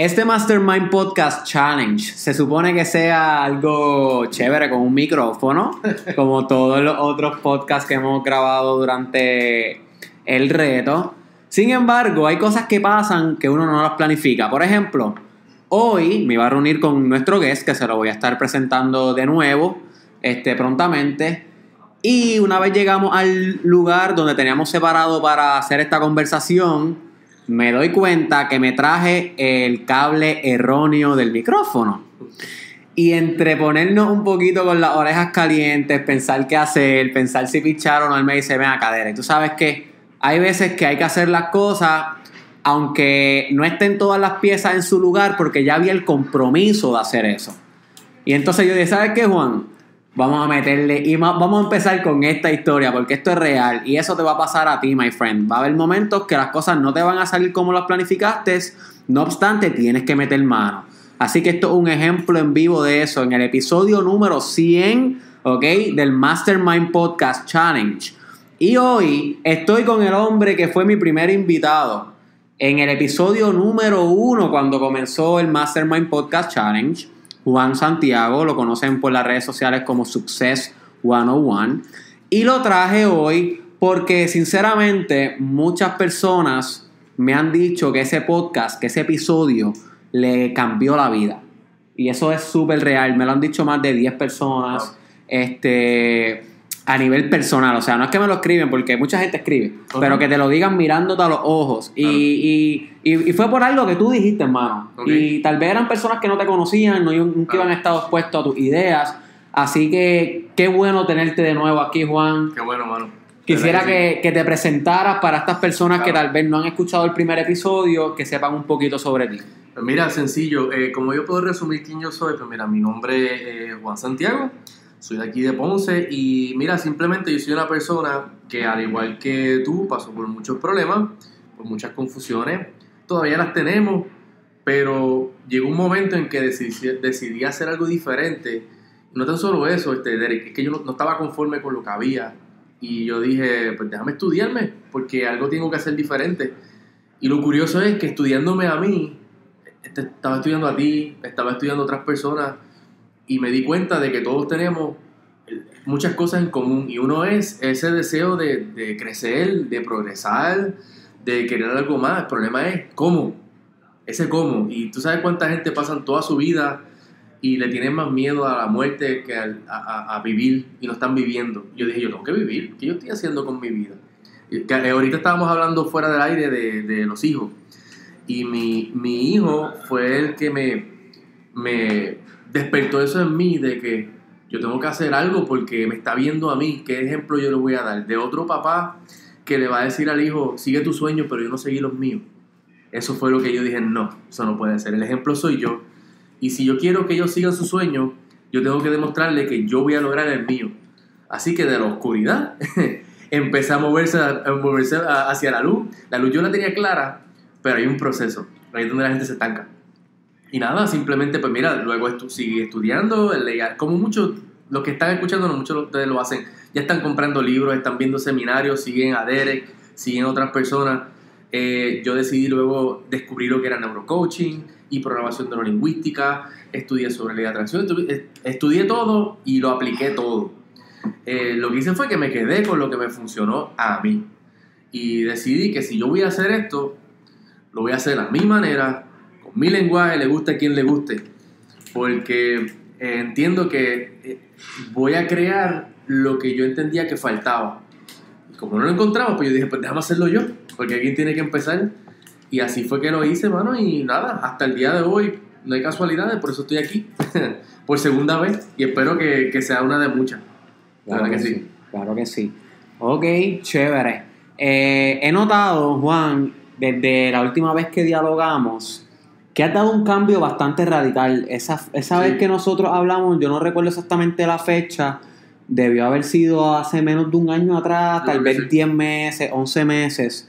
Este Mastermind Podcast Challenge se supone que sea algo chévere con un micrófono, como todos los otros podcasts que hemos grabado durante el reto. Sin embargo, hay cosas que pasan que uno no las planifica. Por ejemplo, hoy me iba a reunir con nuestro guest, que se lo voy a estar presentando de nuevo este, prontamente. Y una vez llegamos al lugar donde teníamos separado para hacer esta conversación, me doy cuenta que me traje el cable erróneo del micrófono. Y entre ponernos un poquito con las orejas calientes, pensar qué hacer, pensar si pichar o no, él me dice, ven a cadera. Y tú sabes que hay veces que hay que hacer las cosas aunque no estén todas las piezas en su lugar porque ya había el compromiso de hacer eso. Y entonces yo dije, ¿sabes qué, Juan? Vamos a meterle y vamos a empezar con esta historia porque esto es real y eso te va a pasar a ti, my friend. Va a haber momentos que las cosas no te van a salir como las planificaste, no obstante, tienes que meter mano. Así que esto es un ejemplo en vivo de eso en el episodio número 100, ¿ok? Del Mastermind Podcast Challenge. Y hoy estoy con el hombre que fue mi primer invitado en el episodio número 1 cuando comenzó el Mastermind Podcast Challenge. Juan Santiago, lo conocen por las redes sociales como Success 101. Y lo traje hoy porque sinceramente muchas personas me han dicho que ese podcast, que ese episodio le cambió la vida. Y eso es súper real, me lo han dicho más de 10 personas. Este, a nivel personal. O sea, no es que me lo escriben, porque mucha gente escribe, pero que te lo digan mirándote a los ojos. Y, fue por algo que tú dijiste, hermano. Y tal vez eran personas que no te conocían, no, nunca iban a estar expuestos a tus ideas. Así que qué bueno tenerte de nuevo aquí, Juan. Qué bueno, hermano. Quisiera que, te presentaras para estas personas que tal vez no han escuchado el primer episodio, que sepan un poquito sobre ti. Pues mira, sencillo, eh, como yo puedo resumir quién yo soy, pues mira, mi nombre es Juan Santiago, soy de aquí de Ponce y mira, simplemente yo soy una persona que al igual que tú pasó por muchos problemas, por muchas confusiones, todavía las tenemos, pero llegó un momento en que decidí, hacer algo diferente. No tan solo eso, este, Derek, es que yo no, estaba conforme con lo que había y yo dije, pues déjame estudiarme, porque algo tengo que hacer diferente. Y lo curioso es que estudiándome a mí, este, estaba estudiando a ti, estaba estudiando a otras personas, y me di cuenta de que todos tenemos muchas cosas en común y uno es ese deseo de, crecer, de progresar, de querer algo más. El problema es cómo, ese cómo. Y tú sabes cuánta gente pasa toda su vida y le tienen más miedo a la muerte que a, vivir y no están viviendo. Yo dije, yo tengo que vivir, ¿qué yo estoy haciendo con mi vida? Eh, ahorita estábamos hablando fuera del aire de, los hijos y mi, mi hijo fue el que me, me despertó eso en mí de que yo tengo que hacer algo porque me está viendo a mí. ¿Qué ejemplo yo le voy a dar? De otro papá que le va a decir al hijo, sigue tu sueño, pero yo no seguí los míos. Eso fue lo que yo dije, no, eso no puede ser. El ejemplo soy yo. Y si yo quiero que ellos sigan su sueño, yo tengo que demostrarle que yo voy a lograr el mío. Así que de la oscuridad empecé a moverse, a moverse hacia la luz. La luz yo la tenía clara, pero hay un proceso. Ahí es donde la gente se estanca. Y nada, simplemente, pues mira, luego estu sigue estudiando, como muchos, los que están escuchando, no muchos de ustedes lo hacen, ya están comprando libros, están viendo seminarios, siguen a Derek, siguen otras personas. Eh, yo decidí luego descubrir lo que era neurocoaching y programación neurolingüística, estudié sobre ley de atracción, estudié todo y lo apliqué todo. Eh, lo que hice fue que me quedé con lo que me funcionó a mí. Y decidí que si yo voy a hacer esto, lo voy a hacer a mi manera, mi lenguaje, le gusta a quien le guste, porque eh, entiendo que eh, voy a crear lo que yo entendía que faltaba. Y como no lo encontramos, pues yo dije, pues déjame hacerlo yo, porque alguien tiene que empezar. Y así fue que lo hice, mano, y nada, hasta el día de hoy no hay casualidades, por eso estoy aquí, por segunda vez, y espero que, que sea una de muchas. Claro que, sí. Claro que sí. Ok, chévere. Eh, he notado, Juan, desde la última vez que dialogamos, que ha dado un cambio bastante radical. Esa, esa vez que nosotros hablamos, yo no recuerdo exactamente la fecha, debió haber sido hace menos de un año atrás, tal vez 10 meses, 11 meses.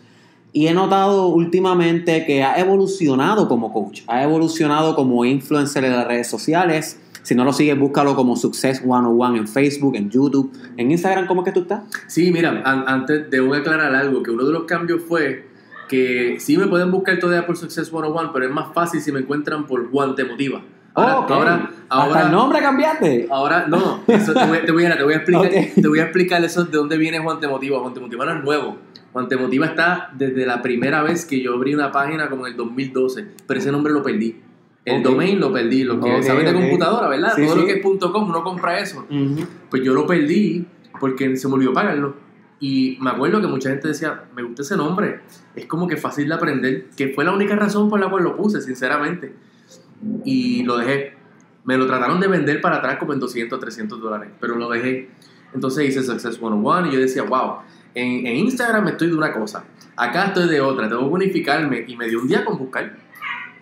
Y he notado últimamente que ha evolucionado como coach, ha evolucionado como influencer en las redes sociales. Si no lo sigues, búscalo como Success 101 en Facebook, en YouTube, en Instagram, ¿cómo es que tú estás? Sí, mira, antes debo aclarar algo, que uno de los cambios fue que sí me pueden buscar todavía por Success 101, pero es más fácil si me encuentran por Juan Te Motiva. Ahora, ahora, Hasta ahora, el nombre cambiaste. ahora, no, eso te, voy, te voy a, te voy a explicar, te voy a explicar eso de dónde viene Juan Te Motiva. Juan Te Motiva no es nuevo. Juan Te Motiva está desde la primera vez que yo abrí una página como en el 2012, pero ese nombre lo perdí. El Ok. domain lo perdí, lo que sabes de computadora, ¿verdad? Sí, Todo sí. lo que es .com, uno compra eso. Ujú. Pues yo lo perdí porque se me olvidó pagarlo. Y me acuerdo que mucha gente decía, me gusta ese nombre, es como que fácil de aprender, que fue la única razón por la cual lo puse, sinceramente. Y lo dejé. Me lo trataron de vender para atrás como en 200, 300 dólares, pero lo dejé. Entonces hice Success 101 y yo decía, wow, en, en Instagram estoy de una cosa, acá estoy de otra, tengo que unificarme. Y me dio un día con buscar.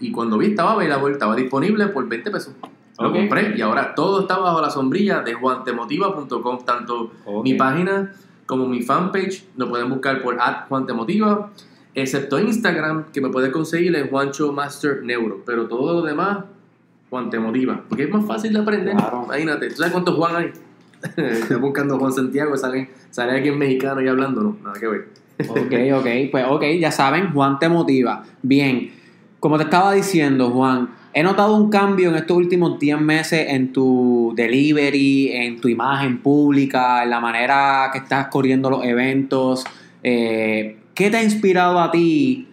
Y cuando vi estaba available, estaba disponible por 20 pesos. Lo compré y ahora todo está bajo la sombrilla de juantemotiva.com, tanto Ok. mi página como mi fanpage, lo pueden buscar por @juantemotiva, excepto Instagram, que me pueden conseguir en Juancho Master Neuro, pero todo lo demás, Juan te motiva, porque es más fácil de aprender. Claro. Imagínate, ¿tú sabes cuántos Juan hay? Estoy buscando Juan Santiago, sale, sale alguien mexicano y hablando, no, nada que ver. Ok, ok, pues ok, ya saben, Juan te motiva. Bien, como te estaba diciendo, Juan, he notado un cambio en estos últimos 10 meses en tu delivery, en tu imagen pública, en la manera que estás corriendo los eventos. Eh, ¿Qué te ha inspirado a ti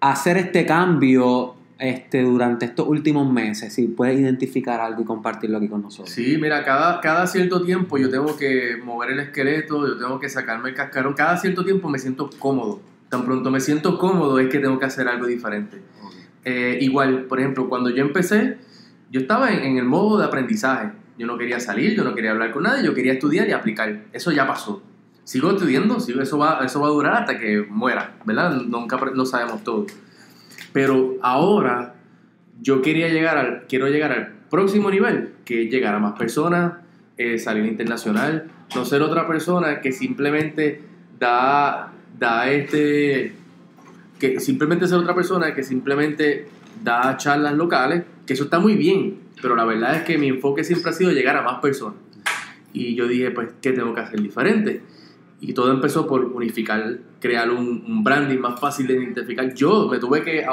a hacer este cambio este, durante estos últimos meses? Si puedes identificar algo y compartirlo aquí con nosotros. Sí, mira, cada, cada cierto tiempo yo tengo que mover el esqueleto, yo tengo que sacarme el cascarón, cada cierto tiempo me siento cómodo. Tan pronto me siento cómodo es que tengo que hacer algo diferente. Eh, igual, por ejemplo, cuando yo empecé, yo estaba en, el modo de aprendizaje. Yo no quería salir, yo no quería hablar con nadie, yo quería estudiar y aplicar. Eso ya pasó. Sigo estudiando, sigo, eso, va, eso va a durar hasta que muera, ¿verdad? Nunca no sabemos todo. Pero ahora yo quería llegar al, quiero llegar al próximo nivel, que es llegar a más personas, eh, salir internacional, no ser otra persona que simplemente da, da este, que simplemente ser otra persona que simplemente da charlas locales, que eso está muy bien, pero la verdad es que mi enfoque siempre ha sido llegar a más personas. Y yo dije, pues, ¿qué tengo que hacer diferente? Y todo empezó por unificar, crear un, branding más fácil de identificar. Yo me tuve que,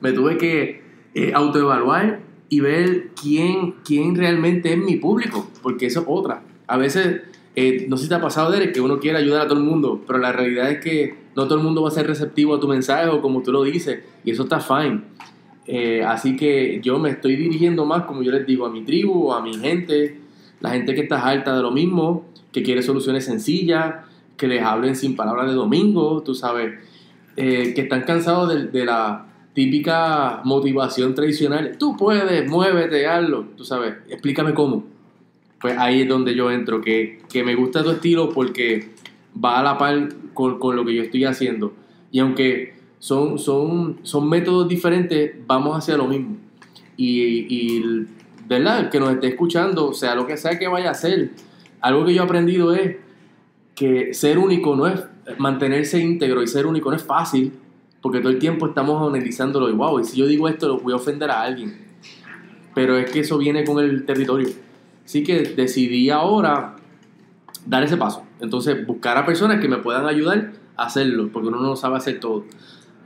me tuve que eh, autoevaluar y ver quién, quién realmente es mi público, porque eso es otra. A veces, eh, no sé si te ha pasado, Derek, que uno quiere ayudar a todo el mundo, pero la realidad es que no todo el mundo va a ser receptivo a tu mensaje o como tú lo dices, y eso está fine. Eh, así que yo me estoy dirigiendo más, como yo les digo, a mi tribu, a mi gente, la gente que está harta de lo mismo, que quiere soluciones sencillas, que les hablen sin palabras de domingo, tú sabes, eh, que están cansados de, de la típica motivación tradicional. Tú puedes, muévete, hazlo, tú sabes, explícame cómo. Pues ahí es donde yo entro, que, que me gusta tu estilo porque va a la par con, con lo que yo estoy haciendo. Y aunque son, son, son métodos diferentes, vamos hacia lo mismo. Y, y, ¿verdad? Que nos esté escuchando, sea lo que sea que vaya a hacer, algo que yo he aprendido es que ser único no es, mantenerse íntegro y ser único no es fácil, porque todo el tiempo estamos analizándolo y wow, y si yo digo esto lo voy a ofender a alguien. Pero es que eso viene con el territorio. Así que decidí ahora dar ese paso. Entonces, buscar a personas que me puedan ayudar a hacerlo, porque uno no sabe hacer todo.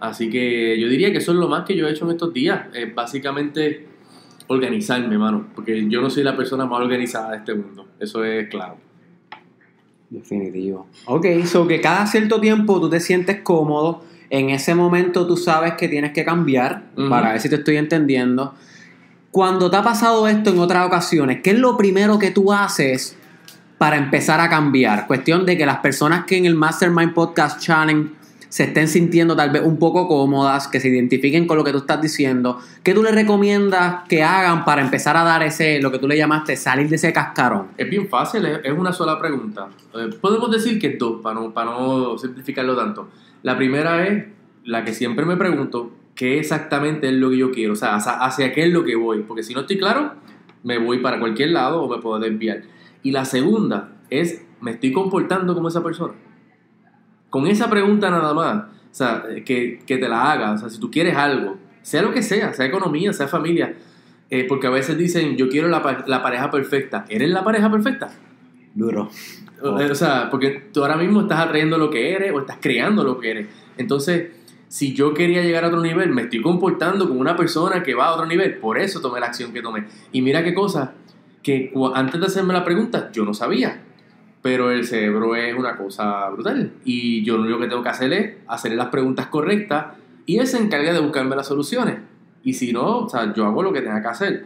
Así que yo diría que eso es lo más que yo he hecho en estos días. Es básicamente organizarme, mano. Porque yo no soy la persona más organizada de este mundo. Eso es claro. Definitivo. Ok, so que cada cierto tiempo tú te sientes cómodo. En ese momento tú sabes que tienes que cambiar. Para ver si te estoy entendiendo. Cuando te ha pasado esto en otras ocasiones, ¿qué es lo primero que tú haces para empezar a cambiar? Cuestión de que las personas que en el Mastermind Podcast Challenge se estén sintiendo tal vez un poco cómodas, que se identifiquen con lo que tú estás diciendo. ¿Qué tú les recomiendas que hagan para empezar a dar ese, lo que tú le llamaste, salir de ese cascarón? Es bien fácil, es, una sola pregunta. Eh, podemos decir que dos, para no simplificarlo tanto. La primera es la que siempre me pregunto, ¿qué exactamente es lo que yo quiero? O sea, hacia, hacia qué es lo que voy. Porque si no estoy claro, me voy para cualquier lado o me puedo desviar. Y la segunda es, ¿me estoy comportando como esa persona? Con esa pregunta nada más, o sea, que, que te la hagas, o sea, si tú quieres algo, sea lo que sea, sea economía, sea familia, eh, porque a veces dicen, yo quiero la, la pareja perfecta. ¿Eres la pareja perfecta? Duro. O- O sea, porque tú ahora mismo estás atrayendo lo que eres o estás creando lo que eres. Entonces, si yo quería llegar a otro nivel, me estoy comportando como una persona que va a otro nivel. Por eso tomé la acción que tomé. Y mira qué cosa, que antes de hacerme la pregunta, yo no sabía. Pero el cerebro es una cosa brutal. Y yo lo único que tengo que hacer es hacerle las preguntas correctas y él se encarga de buscarme las soluciones. Y si no, o sea, yo hago lo que tenga que hacer.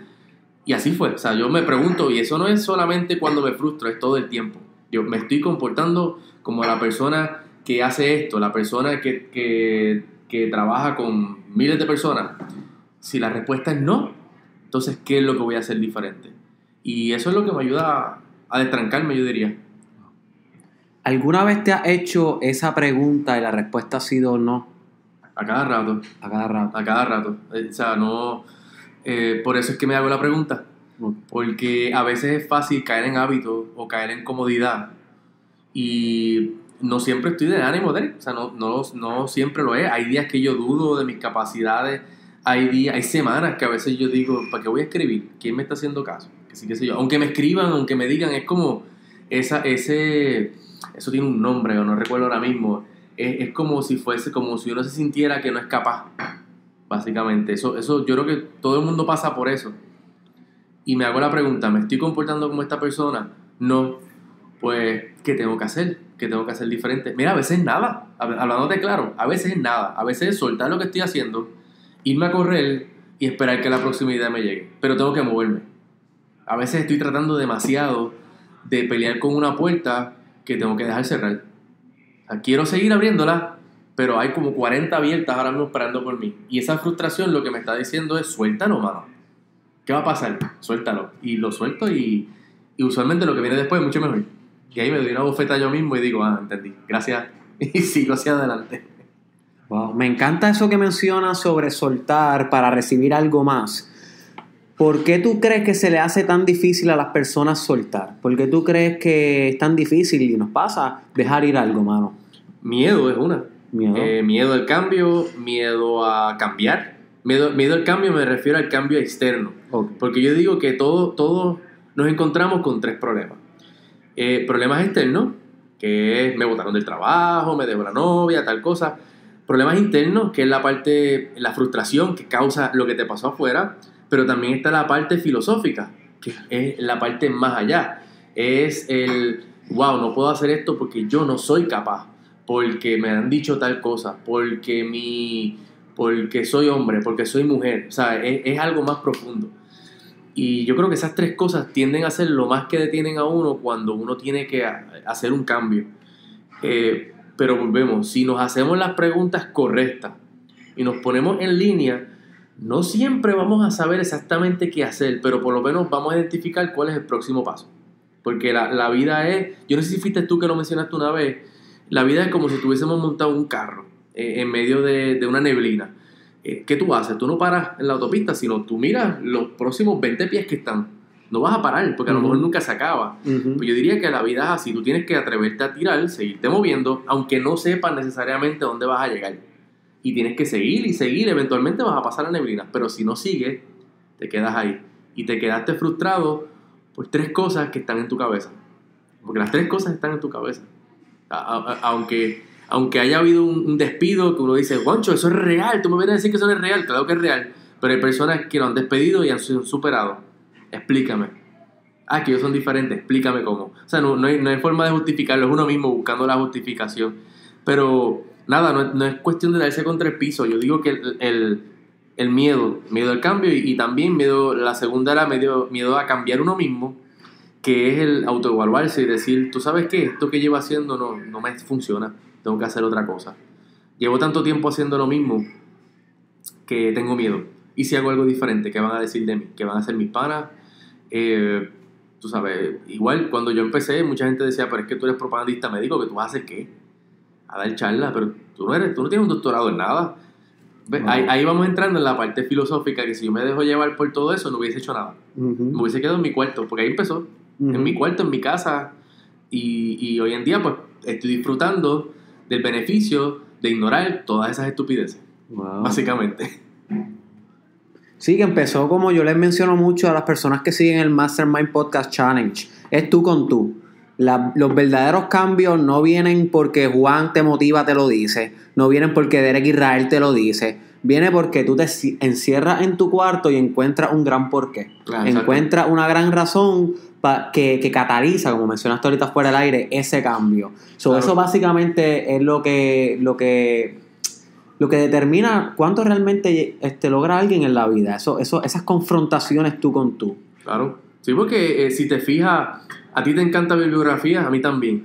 Y así fue. O sea, yo me pregunto, y eso no es solamente cuando me frustro, es todo el tiempo. Yo me estoy comportando como la persona que hace esto, la persona que, que, que trabaja con miles de personas. Si la respuesta es no, entonces, ¿qué es lo que voy a hacer diferente? Y eso es lo que me ayuda a, destrancarme, yo diría. ¿Alguna vez te has hecho esa pregunta y la respuesta ha sido no? A cada rato. A cada rato. A cada rato. Eh, o sea, no. Eh, por eso es que me hago la pregunta. Porque a veces es fácil caer en hábito o caer en comodidad. Y no siempre estoy de ánimo de él. O sea, no, no, no siempre lo es. Hay días que yo dudo de mis capacidades. Hay días, hay semanas que a veces yo digo, ¿para qué voy a escribir? ¿Quién me está haciendo caso? Que sé yo. Aunque me escriban, aunque me digan, es como esa, ese, eso tiene un nombre, no recuerdo ahora mismo. Es, es, como si fuese, como si uno se sintiera que no es capaz. Básicamente. Eso, eso, yo creo que todo el mundo pasa por eso. Y me hago la pregunta, ¿me estoy comportando como esta persona? No. Pues, ¿qué tengo que hacer? ¿Qué tengo que hacer diferente? Mira, a veces nada. Hablándote claro, a veces es nada. A veces es soltar lo que estoy haciendo, irme a correr y esperar que la proximidad me llegue. Pero tengo que moverme. A veces estoy tratando demasiado de pelear con una puerta que tengo que dejar cerrar. quiero seguir abriéndola, pero hay como 40 abiertas ahora mismo esperando por mí. Y esa frustración lo que me está diciendo es suéltalo, mano. ¿Qué va a pasar? Suéltalo. Y lo suelto y, y usualmente lo que viene después es mucho mejor. Y ahí me doy una bofeta yo mismo y digo, ah, entendí, gracias. Y sigo hacia adelante. Wow. Me encanta eso que mencionas sobre soltar para recibir algo más. ¿Por qué tú crees que se le hace tan difícil a las personas soltar? ¿Por qué tú crees que es tan difícil y nos pasa dejar ir algo, mano? Miedo es una. Miedo, eh, miedo al cambio, miedo a cambiar. Miedo, miedo al cambio me refiero al cambio externo. Porque yo digo que todos todo nos encontramos con tres problemas. Eh, problemas externos, que es me botaron del trabajo, me dejó la novia, tal cosa. Problemas internos, que es la parte, la frustración que causa lo que te pasó afuera pero también está la parte filosófica, que es la parte más allá. Es el, wow, no puedo hacer esto porque yo no soy capaz, porque me han dicho tal cosa, porque, mi, porque soy hombre, porque soy mujer. O sea, es, algo más profundo. Y yo creo que esas tres cosas tienden a ser lo más que detienen a uno cuando uno tiene que hacer un cambio. Eh, pero volvemos, si nos hacemos las preguntas correctas y nos ponemos en línea, no siempre vamos a saber exactamente qué hacer, pero por lo menos vamos a identificar cuál es el próximo paso. Porque la, vida es, yo no sé si fuiste tú que lo mencionaste una vez, la vida es como si tuviésemos montado un carro eh, en medio de, una neblina. Eh, ¿Qué tú haces? Tú no paras en la autopista, sino tú miras los próximos 20 pies que están. No vas a parar, porque a lo mejor nunca se acaba. Pues yo diría que la vida es así, tú tienes que atreverte a tirar, seguirte moviendo, aunque no sepas necesariamente dónde vas a llegar y tienes que seguir y seguir, eventualmente vas a pasar la neblina, pero si no sigues, te quedas ahí y te quedaste frustrado por tres cosas que están en tu cabeza, porque las tres cosas están en tu cabeza. aunque, aunque haya habido un, despido que uno dice, Juancho, eso es real, tú me vienes a decir que eso no es real, claro que es real, pero hay personas que lo han despedido y han sido superado. Explícame. Ah, que ellos son diferentes, explícame cómo. O sea, no, no hay forma de justificarlo, es uno mismo buscando la justificación. Pero nada, no, es cuestión de darse contra el piso. Yo digo que el, miedo, miedo al cambio y, también miedo, la segunda era miedo, miedo a cambiar uno mismo, que es el autoevaluarse y decir, tú sabes qué, esto que llevo haciendo no, no me funciona, tengo que hacer otra cosa. Llevo tanto tiempo haciendo lo mismo que tengo miedo. Y si hago algo diferente, ¿qué van a decir de mí? ¿Qué van a hacer mis panas? Eh, tú sabes, igual cuando yo empecé, mucha gente decía, pero es que tú eres propagandista médico, que tú hacer qué? a dar charla, pero tú no, eres, tú no tienes un doctorado en nada. Ahí, vamos entrando en la parte filosófica que si yo me dejo llevar por todo eso no hubiese hecho nada. Me hubiese quedado en mi cuarto, porque ahí empezó, en mi cuarto, en mi casa. Y, y, hoy en día pues estoy disfrutando del beneficio de ignorar todas esas estupideces. Básicamente. Sí, que empezó como yo les menciono mucho a las personas que siguen el Mastermind Podcast Challenge. Es tú con tú. La- los verdaderos cambios no vienen porque Juan te motiva, te lo dice. No vienen porque Derek Israel te lo dice. Viene porque tú te ci- encierras en tu cuarto y encuentras un gran porqué. Claro, encuentras una gran razón pa- que, que cataliza, como mencionaste ahorita fuera del aire, ese cambio. So, Claro. Eso básicamente es lo que, lo que, lo que determina cuánto realmente este, logra alguien en la vida. Eso, eso, esas confrontaciones tú con tú. Claro. Sí, porque eh, si te fijas, a ti te encanta ver biografías, a mí también.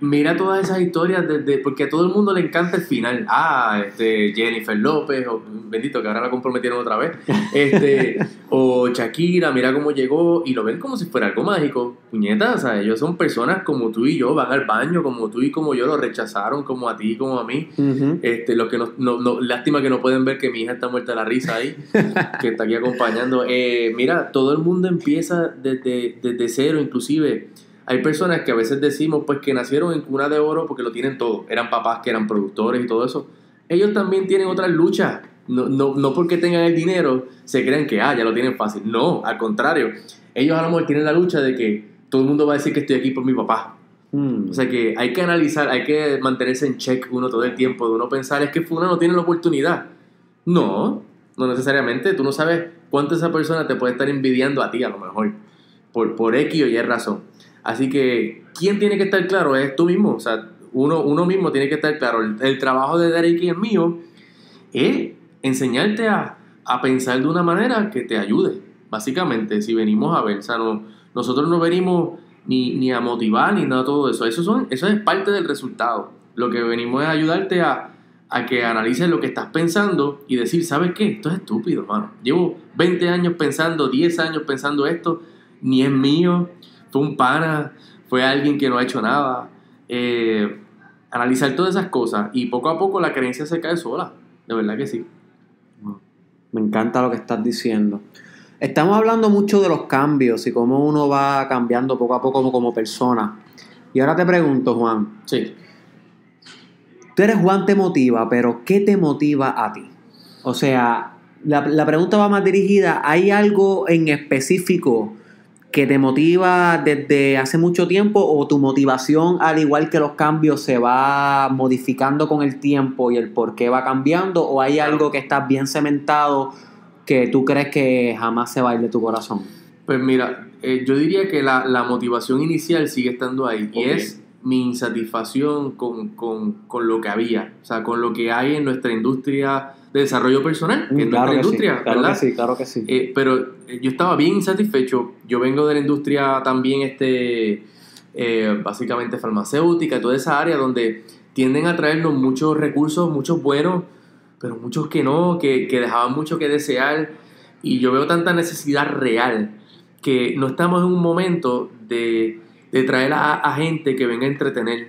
Mira todas esas historias desde, porque a todo el mundo le encanta el final. Ah, este Jennifer López, o bendito que ahora la comprometieron otra vez. Este, o Shakira, mira cómo llegó y lo ven como si fuera algo mágico. Puñetas, o sea, ellos son personas como tú y yo, van al baño como tú y como yo, lo rechazaron como a ti, como a mí. Este, lo que no, no- no- lástima que no pueden ver que mi hija está muerta de la risa ahí, que está aquí acompañando. Eh, mira, todo el mundo empieza desde, desde cero, inclusive. Hay personas que a veces decimos pues que nacieron en cuna de oro porque lo tienen todo. Eran papás que eran productores y todo eso. Ellos también tienen otras luchas. No, no, no porque tengan el dinero se crean que ah, ya lo tienen fácil. No, al contrario. Ellos a lo mejor tienen la lucha de que todo el mundo va a decir que estoy aquí por mi papá. Mm. O sea que hay que analizar, hay que mantenerse en check uno todo el tiempo, de uno pensar, es que fulano no tiene la oportunidad. No, no necesariamente, tú no sabes cuánto esa persona te puede estar envidiando a ti a lo mejor, por, por X o Y razón. Así que, ¿quién tiene que estar claro? Es tú mismo, o sea, uno, uno mismo tiene que estar claro. El, trabajo de Derek y el mío es enseñarte a, a pensar de una manera que te ayude, básicamente, si venimos a ver, o sea, no- nosotros no venimos ni, ni a motivar ni nada todo eso, eso, son, eso es parte del resultado. Lo que venimos es ayudarte a, a que analices lo que estás pensando y decir, ¿sabes qué? Esto es estúpido, mano. Llevo 20 años pensando, 10 años pensando esto, ni es mío, fue un pana, fue alguien que no ha hecho nada. Eh, analizar todas esas cosas y poco a poco la creencia se cae sola, de verdad que sí. Me encanta lo que estás diciendo. Estamos hablando mucho de los cambios y cómo uno va cambiando poco a poco como, como persona. Y ahora te pregunto, Juan, Sí. tú eres Juan te motiva, pero ¿qué te motiva a ti? O sea, la, la pregunta va más dirigida, ¿hay algo en específico que te motiva desde hace mucho tiempo o tu motivación, al igual que los cambios, se va modificando con el tiempo y el por qué va cambiando? ¿O hay algo que está bien cementado que tú crees que jamás se va a ir de tu corazón? Pues mira, eh, yo diría que la, la motivación inicial sigue estando ahí y es mi insatisfacción con, con, con lo que había, o sea, con lo que hay en nuestra industria de desarrollo personal, que es nuestra Mm, que sí, industria, claro ¿verdad? que sí, claro que sí. Eh, pero eh, yo estaba bien insatisfecho. Yo vengo de la industria también, este, eh, básicamente farmacéutica, toda esa área donde tienden a traernos muchos recursos, muchos buenos, pero muchos que no, que, que dejaban mucho que desear. Y yo veo tanta necesidad real que no estamos en un momento de, de traer a, a gente que venga a entretener.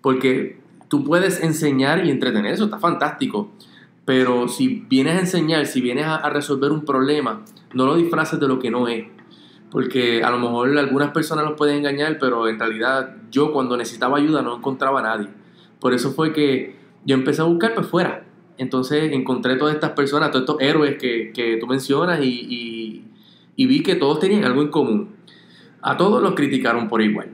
Porque tú puedes enseñar y entretener, eso está fantástico. Pero si vienes a enseñar, si vienes a, a resolver un problema, no lo disfraces de lo que no es. Porque a lo mejor algunas personas los pueden engañar, pero en realidad yo cuando necesitaba ayuda no encontraba a nadie. Por eso fue que yo empecé a buscar pues fuera. Entonces encontré todas estas personas, todos estos héroes que, que tú mencionas y, y- y vi que todos tenían algo en común. A todos los criticaron por igual.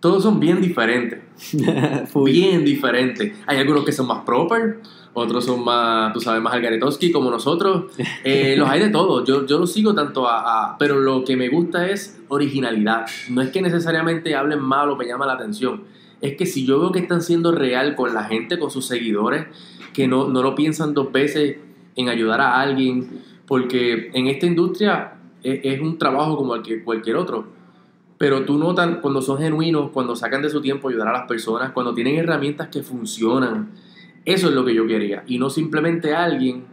Todos son bien diferentes bien diferentes. Hay algunos que son más proper, otros son más, tú sabes, más algaretowski como nosotros. Eh, los hay de todos. Yo, yo los sigo tanto a, a- Pero lo que me gusta es originalidad. No es que necesariamente hablen mal o me llama la atención. Es que si yo veo que están siendo real con la gente, con sus seguidores, que no, no lo piensan dos veces en ayudar a alguien, porque en esta industria es, es un trabajo como el que cualquier otro. Pero tú notas cuando son genuinos, cuando sacan de su tiempo ayudar a las personas, cuando tienen herramientas que funcionan. Eso es lo que yo quería. Y no simplemente alguien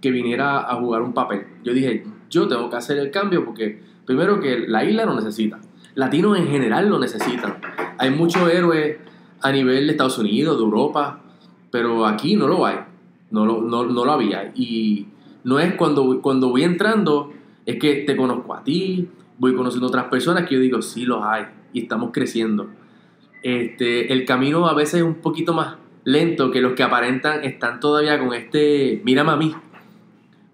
que viniera a jugar un papel. Yo dije, yo tengo que hacer el cambio porque primero que la isla lo necesita. Latinos en general lo necesitan. Hay muchos héroes a nivel de Estados Unidos, de Europa, pero aquí no lo hay. No lo, no, no lo había. Y no es cuando, cuando voy entrando, es que te conozco a ti, voy conociendo otras personas que yo digo, sí los hay y estamos creciendo. Este, el camino a veces es un poquito más lento que los que aparentan están todavía con este, mírame a mí,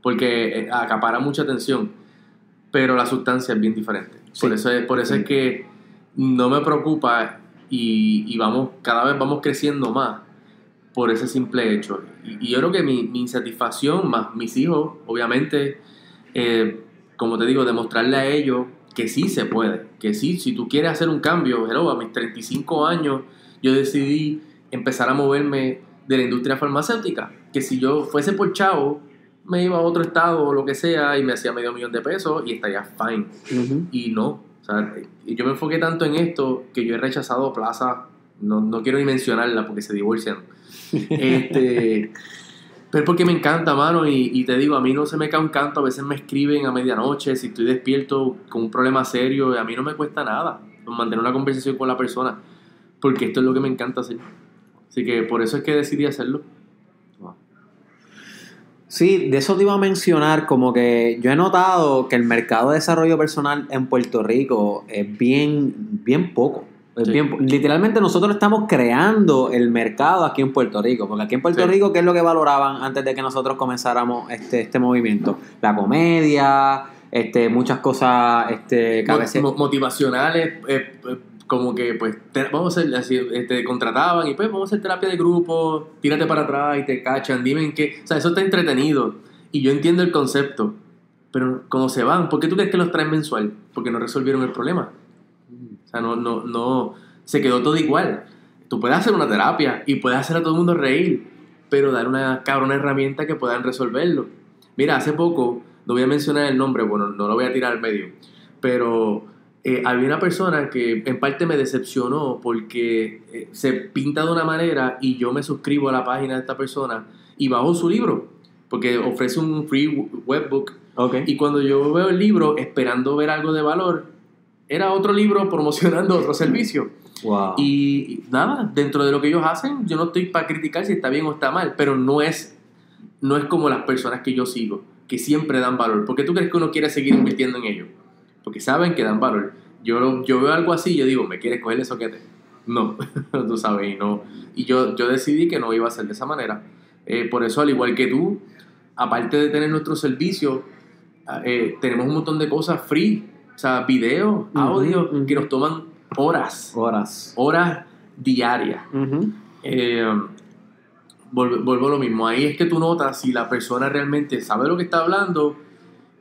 porque eh, acapara mucha atención, pero la sustancia es bien diferente. Por eso es, por eso es que no me preocupa y, y vamos, cada vez vamos creciendo más por ese simple hecho. Y, y yo creo que mi, mi, insatisfacción, más mis hijos, obviamente, eh, como te digo, demostrarle a ellos que sí se puede, que sí, si tú quieres hacer un cambio, hello, a mis 35 años yo decidí empezar a moverme de la industria farmacéutica, que si yo fuese por chavo, me iba a otro estado o lo que sea y me hacía medio millón de pesos y estaría fine. Y no, o sea, yo me enfoqué tanto en esto que yo he rechazado plazas, no, no quiero ni mencionarla porque se divorcian. este, pero porque me encanta, mano, y, y, te digo, a mí no se me cae un canto, a veces me escriben a medianoche, si estoy despierto con un problema serio, a mí no me cuesta nada mantener una conversación con la persona, porque esto es lo que me encanta hacer. Así que por eso es que decidí hacerlo. Sí, de eso te iba a mencionar, como que yo he notado que el mercado de desarrollo personal en Puerto Rico es bien, bien poco. Sí. Bien, literalmente nosotros estamos creando el mercado aquí en Puerto Rico, porque aquí en Puerto sí. Rico, ¿qué es lo que valoraban antes de que nosotros comenzáramos este, este movimiento? La comedia, este, muchas cosas este, motivacionales, eh, como que pues vamos a hacer así, te contrataban y pues vamos a hacer terapia de grupo, tírate para atrás y te cachan, dime en qué, o sea, eso está entretenido y yo entiendo el concepto, pero cuando se van, ¿por qué tú crees que los traen mensual? Porque no resolvieron el problema. O sea, no, no, no, se quedó todo igual. Tú puedes hacer una terapia y puedes hacer a todo el mundo reír, pero dar una cabrona herramienta que puedan resolverlo. Mira, hace poco, no voy a mencionar el nombre, bueno, no lo voy a tirar al medio, pero eh, había una persona que en parte me decepcionó porque eh, se pinta de una manera y yo me suscribo a la página de esta persona y bajo su libro, porque ofrece un free webbook. Okay. Y cuando yo veo el libro esperando ver algo de valor, era otro libro promocionando otro servicio. Wow. Y nada, dentro de lo que ellos hacen, yo no estoy para criticar si está bien o está mal, pero no es, no es como las personas que yo sigo, que siempre dan valor. ¿Por qué tú crees que uno quiere seguir invirtiendo en ellos? Porque saben que dan valor. Yo, yo veo algo así y yo digo, ¿me quieres coger el soquete? No, tú sabes, y no. Y yo, yo decidí que no iba a ser de esa manera. Eh, por eso, al igual que tú, aparte de tener nuestro servicio, eh, tenemos un montón de cosas free o sea, videos, audio, uh -huh, uh -huh. que nos toman horas. Horas. Horas diarias. Uh -huh. eh, vuelvo, vuelvo, a lo mismo. Ahí es que tú notas si la persona realmente sabe lo que está hablando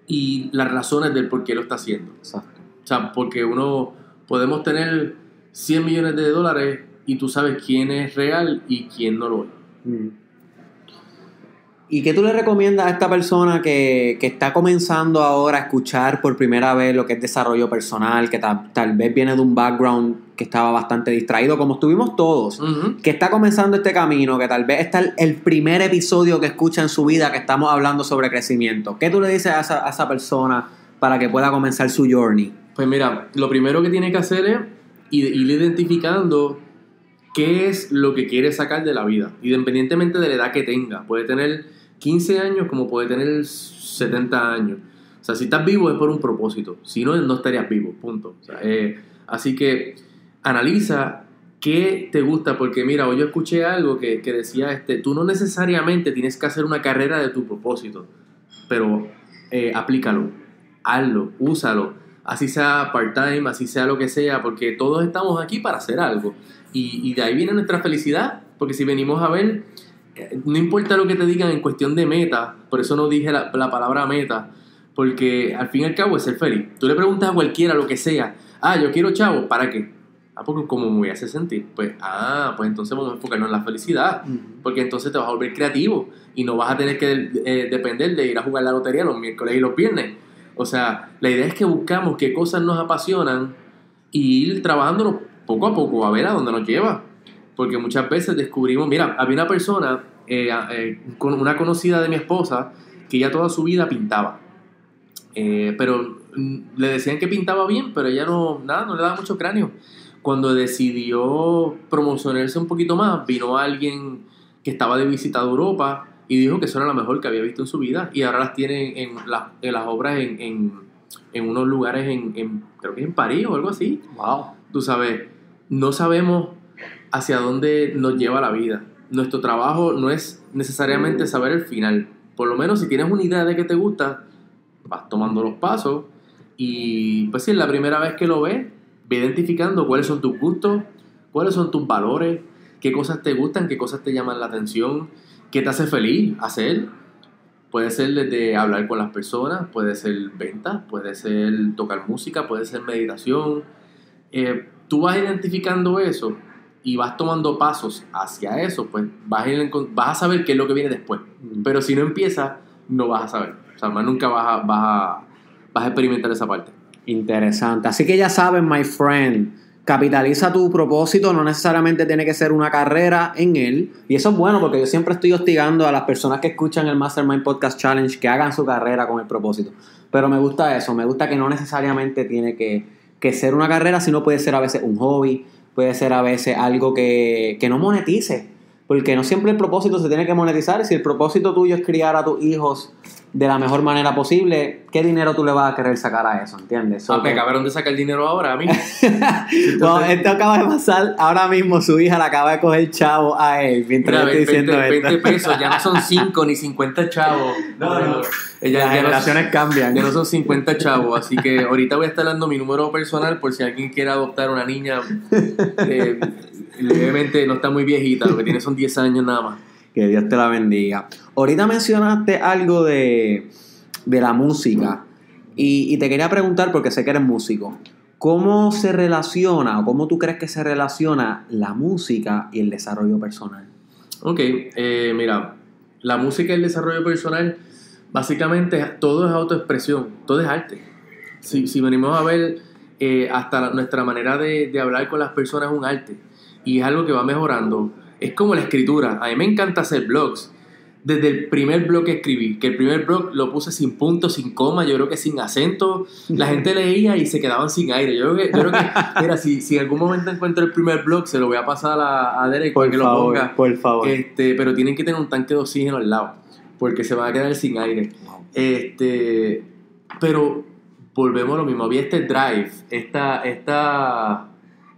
y las razones del por qué lo está haciendo. Exacto. O sea, porque uno podemos tener 100 millones de dólares y tú sabes quién es real y quién no lo es. Mm. ¿Y qué tú le recomiendas a esta persona que, que, está comenzando ahora a escuchar por primera vez lo que es desarrollo personal, que tal, tal vez viene de un background que estaba bastante distraído, como estuvimos todos, Uh -huh. que está comenzando este camino, que tal vez está el, el, primer episodio que escucha en su vida que estamos hablando sobre crecimiento? ¿Qué tú le dices a esa, a esa persona para que pueda comenzar su journey? Pues mira, lo primero que tiene que hacer es ir identificando qué es lo que quiere sacar de la vida, independientemente de la edad que tenga. Puede tener 15 años como puede tener 70 años. O sea, si estás vivo es por un propósito. Si no, no estarías vivo, punto. O sea, eh, así que analiza qué te gusta, porque mira, hoy yo escuché algo que, que, decía, este, tú no necesariamente tienes que hacer una carrera de tu propósito, pero eh, aplícalo, hazlo, úsalo, así sea part-time, así sea lo que sea, porque todos estamos aquí para hacer algo. Y, y de ahí viene nuestra felicidad, porque si venimos a ver no importa lo que te digan en cuestión de meta, por eso no dije la, la, palabra meta, porque al fin y al cabo es ser feliz. Tú le preguntas a cualquiera lo que sea, ah, yo quiero chavo, ¿para qué? Ah, porque como me voy a hacer sentir, pues, ah, pues entonces vamos a enfocarnos en la felicidad, uh -huh. porque entonces te vas a volver creativo y no vas a tener que eh, depender de ir a jugar la lotería los miércoles y los viernes. O sea, la idea es que buscamos qué cosas nos apasionan y ir trabajándonos poco a poco a ver a dónde nos lleva porque muchas veces descubrimos, mira, había una persona, eh, eh, con una conocida de mi esposa, que ya toda su vida pintaba. Pero le decían que pintaba bien, pero ella no, nada, no le daba mucho cráneo. Cuando decidió promocionarse un poquito más, vino alguien que estaba de visita a Europa y dijo que eso era lo mejor que había visto en su vida y ahora las tiene en, la, en las obras en, en, en unos lugares en, en, creo que en París o algo así. Wow. Tú sabes, no sabemos hacia dónde nos lleva la vida. Nuestro trabajo no es necesariamente saber el final. Por lo menos si tienes una idea de que te gusta, vas tomando los pasos y pues si es la primera vez que lo ves, ve identificando cuáles son tus gustos, cuáles son tus valores, qué cosas te gustan, qué cosas te llaman la atención, qué te hace feliz hacer. Puede ser desde hablar con las personas, puede ser venta, puede ser tocar música, puede ser meditación. Eh, tú vas identificando eso y vas tomando pasos hacia eso, pues vas a, ir, vas a saber qué es lo que viene después. Mm. Pero si no empiezas, no vas a saber. O sea, más nunca vas a, vas a, vas a experimentar esa parte. Interesante. Así que ya saben, my friend, capitaliza tu propósito, no necesariamente tiene que ser una carrera en él. Y eso es bueno porque yo siempre estoy hostigando a las personas que escuchan el Mastermind Podcast Challenge que hagan su carrera con el propósito. Pero me gusta eso, me gusta que no necesariamente tiene que, que ser una carrera, sino puede ser a veces un hobby, puede ser a veces algo que, que no monetice. Porque no siempre el propósito se tiene que monetizar. Si el propósito tuyo es criar a tus hijos de la mejor manera posible, ¿qué dinero tú le vas a querer sacar a eso? ¿Entiendes? So Ah, me acabaron de sacar dinero ahora a mí. no, esto acaba de pasar. Ahora mismo su hija le acaba de coger chavo a él. Mientras Mira, yo estoy 20, diciendo 20 esto. pesos, ya no son 5 ni 50 chavos. No, no. Ya, Las ya no- generaciones cambian. Ya no son 50 chavos, así que ahorita voy a estar dando mi número personal por si alguien quiere adoptar una niña. eh, levemente no está muy viejita, lo que tiene son 10 años nada más. Que Dios te la bendiga. Ahorita mencionaste algo de, de la música. Y, y te quería preguntar, porque sé que eres músico, ¿cómo se relaciona o cómo tú crees que se relaciona la música y el desarrollo personal? Ok, eh, mira, la música y el desarrollo personal, básicamente todo es autoexpresión, todo es arte. Si, si venimos a ver, eh, hasta nuestra manera de, de hablar con las personas es un arte y es algo que va mejorando. Es como la escritura. A mí me encanta hacer blogs. Desde el primer blog que escribí, que el primer blog lo puse sin punto, sin coma, yo creo que sin acento, la gente leía y se quedaban sin aire. Yo creo que, yo creo que mira, si, si en algún momento encuentro el primer blog, se lo voy a pasar a, a Derek para que lo ponga. por favor. Este, pero tienen que tener un tanque de oxígeno al lado, porque se van a quedar sin aire. Este, pero volvemos a lo mismo. Había este drive, esta, esta,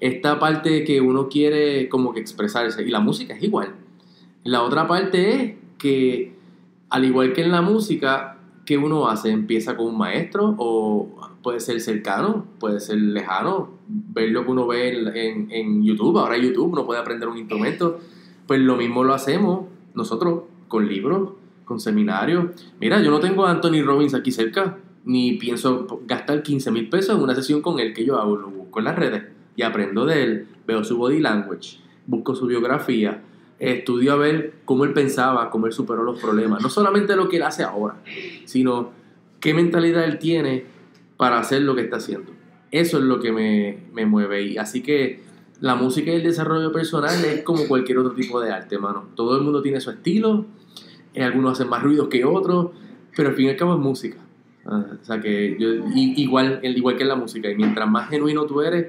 esta parte que uno quiere como que expresarse. Y la música es igual. La otra parte es que, al igual que en la música, ¿qué uno hace? Empieza con un maestro o puede ser cercano, puede ser lejano, ver lo que uno ve en, YouTube. Ahora YouTube uno puede aprender un instrumento. Pues lo mismo lo hacemos nosotros con libros, con seminarios. Mira, yo no tengo a Anthony Robbins aquí cerca, ni pienso gastar 15 mil pesos en una sesión con él que yo hago. Lo busco en las redes y aprendo de él, veo su body language, busco su biografía, estudio a ver cómo él pensaba, cómo él superó los problemas. No solamente lo que él hace ahora, sino qué mentalidad él tiene para hacer lo que está haciendo. Eso es lo que me, me mueve. Y así que la música y el desarrollo personal es como cualquier otro tipo de arte, mano. Todo el mundo tiene su estilo, eh, algunos hacen más ruidos que otros, pero al fin y al cabo es música. Ah, o sea que yo, igual, igual que en la música, y mientras más genuino tú eres,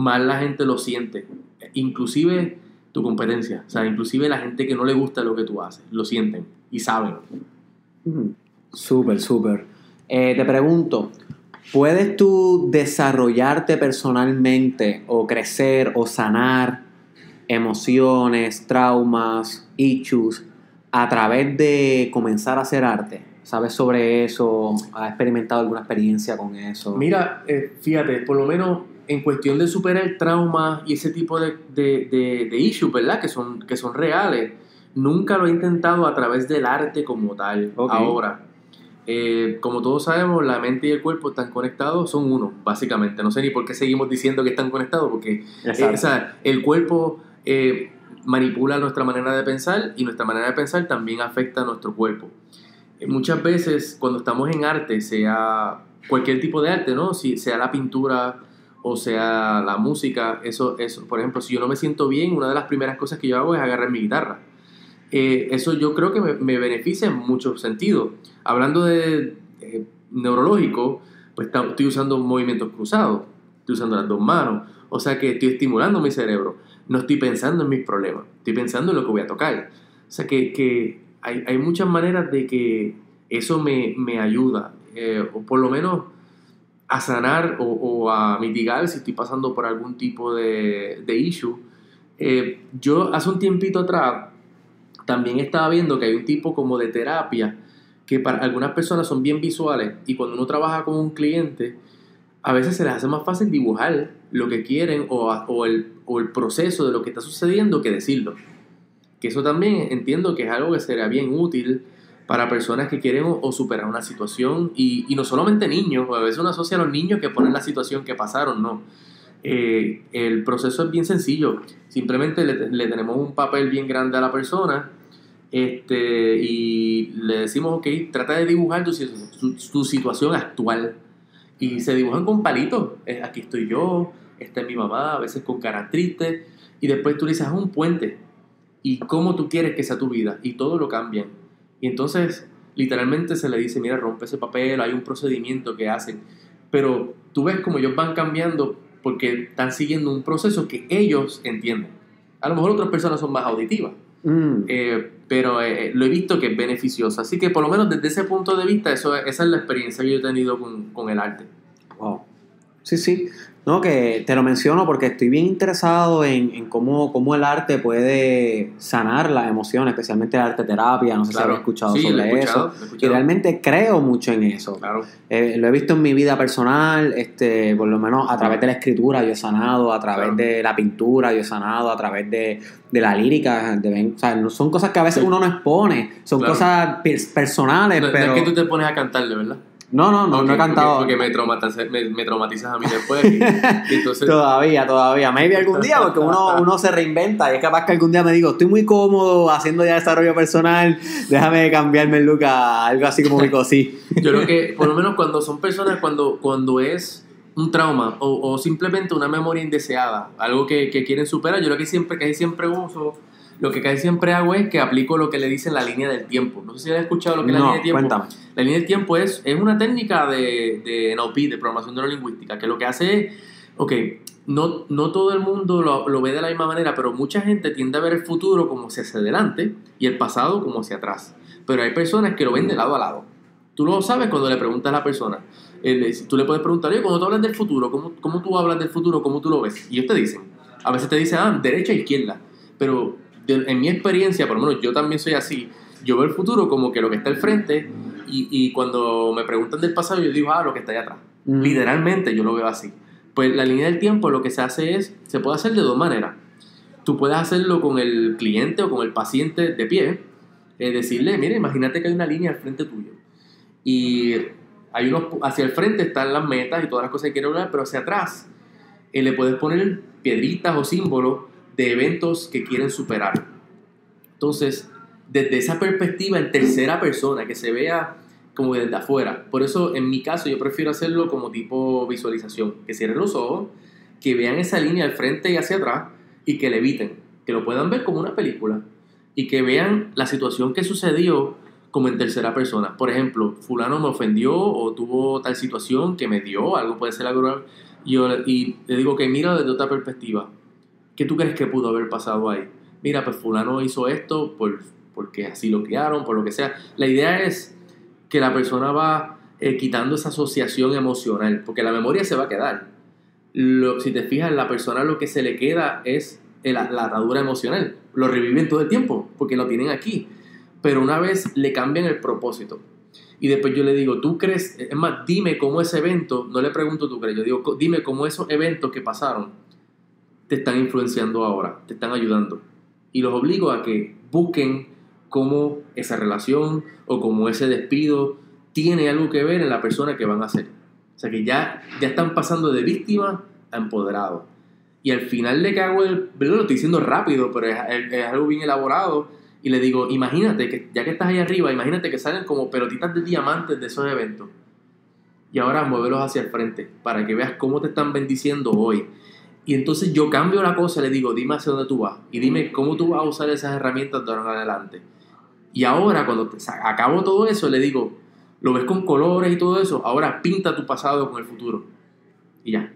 más la gente lo siente. Inclusive tu competencia, o sea, inclusive la gente que no le gusta lo que tú haces, lo sienten y saben. Mm, Súper, súper. Eh, te pregunto, ¿puedes tú desarrollarte personalmente o crecer o sanar emociones, traumas, issues a través de comenzar a hacer arte? ¿Sabes sobre eso? ¿Has experimentado alguna experiencia con eso? Mira, eh, fíjate, por lo menos en cuestión de superar el trauma y ese tipo de, de, de- de issues, ¿verdad? Que son, que son reales, nunca lo he intentado a través del arte como tal. Ahora, eh, como todos sabemos, la mente y el cuerpo están conectados, son uno, básicamente. No sé ni por qué seguimos diciendo que están conectados, porque eh, o sea, el cuerpo eh, manipula nuestra manera de pensar y nuestra manera de pensar también afecta a nuestro cuerpo. Muchas veces cuando estamos en arte, sea cualquier tipo de arte, ¿no? Si, sea la pintura o sea la música, eso, eso, por ejemplo, si yo no me siento bien, una de las primeras cosas que yo hago es agarrar mi guitarra. Eh, eso yo creo que me, beneficia en muchos sentidos. Hablando de eh, neurológico, pues estoy usando movimientos cruzados, estoy usando las dos manos, o sea que estoy estimulando mi cerebro, no estoy pensando en mis problemas, estoy pensando en lo que voy a tocar. O sea que, que hay, hay muchas maneras de que eso me, me ayuda, eh, o por lo menos a sanar o, a mitigar si estoy pasando por algún tipo de, de issue. Eh, yo hace un tiempito atrás también estaba viendo que hay un tipo como de terapia que para algunas personas son bien visuales y cuando uno trabaja con un cliente a veces se les hace más fácil dibujar lo que quieren o, o, el, o el proceso de lo que está sucediendo que decirlo. Que eso también entiendo que es algo que sería bien útil para personas que quieren o, superar una situación. Y, no solamente niños, a veces uno asocia a los niños que ponen la situación que pasaron, no. Eh, el proceso es bien sencillo, simplemente le, le, tenemos un papel bien grande a la persona este, y le decimos, ok, trata de dibujar tu, tu, tu situación actual y se dibujan con palitos, aquí estoy yo, esta es mi mamá, a veces con cara triste, y después tú le dices, un puente, y cómo tú quieres que sea tu vida, y todo lo cambian. Y entonces, literalmente se le dice, mira, rompe ese papel, hay un procedimiento que hacen, pero tú ves como ellos van cambiando porque están siguiendo un proceso que ellos entienden. A lo mejor otras personas son más auditivas, mm. eh, pero eh, lo he visto que es beneficioso. Así que por lo menos desde ese punto de vista, eso, esa es la experiencia que yo he tenido con, con el arte. Wow. Sí, sí. No, que te lo menciono porque estoy bien interesado en, cómo, cómo, el arte puede sanar las emociones, especialmente la arte terapia. No sé si habéis escuchado sobre eso. Y realmente creo mucho en eso. Claro. Eh, lo he visto en mi vida personal, este, por lo menos a través de la escritura yo he sanado, a través de la pintura yo he sanado, a través de, la lírica. De, o sea, son cosas que a veces uno no expone, son cosas personales. pero... es que tú te pones a cantarle, ¿verdad? No, no, no, no he cantado. Porque, me, traumatizas, me, traumatizas a mí después. todavía, todavía. Maybe algún día, porque uno, uno se reinventa y es capaz que algún día me digo, estoy muy cómodo haciendo ya desarrollo personal, déjame cambiarme el look a algo así como mi cosí. Yo creo que, por lo menos cuando son personas, cuando, cuando es un trauma o, o simplemente una memoria indeseada, algo que, que, quieren superar, yo creo que siempre, que siempre uso lo que casi siempre hago es que aplico lo que le dicen la línea del tiempo. No sé si has escuchado lo que es la línea del tiempo. Cuéntame. La línea del tiempo es, es una técnica de, de NLP, de programación neurolingüística, que lo que hace es, ok, no, no todo el mundo lo, lo, ve de la misma manera, pero mucha gente tiende a ver el futuro como hacia adelante y el pasado como hacia atrás. Pero hay personas que lo ven de lado a lado. Tú lo sabes cuando le preguntas a la persona. tú le puedes preguntar, oye, cuando tú hablas del futuro, ¿cómo, ¿cómo tú hablas del futuro? ¿Cómo tú lo ves? Y ellos te dicen. A veces te dicen, ah, derecha e izquierda. Pero en mi experiencia, por lo menos yo también soy así, yo veo el futuro como que lo que está al frente y, y cuando me preguntan del pasado yo digo, ah, lo que está allá atrás. Literalmente yo lo veo así. Pues la línea del tiempo lo que se hace es, se puede hacer de dos maneras. Tú puedes hacerlo con el cliente o con el paciente de pie, es decirle, mire, imagínate que hay una línea al frente tuyo y hay unos, hacia el frente están las metas y todas las cosas que quiere lograr, pero hacia atrás eh, le puedes poner piedritas o símbolos de eventos que quieren superar. Entonces, desde esa perspectiva en tercera persona, que se vea como desde afuera. Por eso, en mi caso, yo prefiero hacerlo como tipo visualización. Que cierren los ojos, que vean esa línea al frente y hacia atrás y que le eviten. Que lo puedan ver como una película. Y que vean la situación que sucedió como en tercera persona. Por ejemplo, fulano me ofendió o tuvo tal situación que me dio, algo puede ser algo... Y, yo, y le digo que mira desde otra perspectiva. ¿Qué tú crees que pudo haber pasado ahí? Mira, pues fulano hizo esto por, porque así lo criaron, por lo que sea. La idea es que la persona va eh, quitando esa asociación emocional, porque la memoria se va a quedar. Si te fijas, la persona lo que se le queda es la atadura emocional. Lo reviven todo el tiempo, porque lo tienen aquí. Pero una vez le cambian el propósito. Y después yo le digo, ¿tú crees? Es más, dime cómo ese evento, no le pregunto tú crees, yo digo, dime cómo esos eventos que pasaron te están influenciando ahora, te están ayudando. Y los obligo a que busquen cómo esa relación o cómo ese despido tiene algo que ver en la persona que van a ser. O sea que ya, ya están pasando de víctima a empoderado. Y al final que hago el... Lo estoy diciendo rápido, pero es, algo bien elaborado. Y le digo, imagínate que ya que estás ahí arriba, imagínate que salen como pelotitas de diamantes de esos eventos. Y ahora muévelos hacia el frente para que veas cómo te están bendiciendo hoy y entonces yo cambio la cosa, le digo, dime hacia dónde tú vas y dime cómo tú vas a usar esas herramientas de ahora en adelante. Y ahora, cuando acabo todo eso, le digo, lo ves con colores y todo eso, ahora pinta tu pasado con el futuro. Y ya.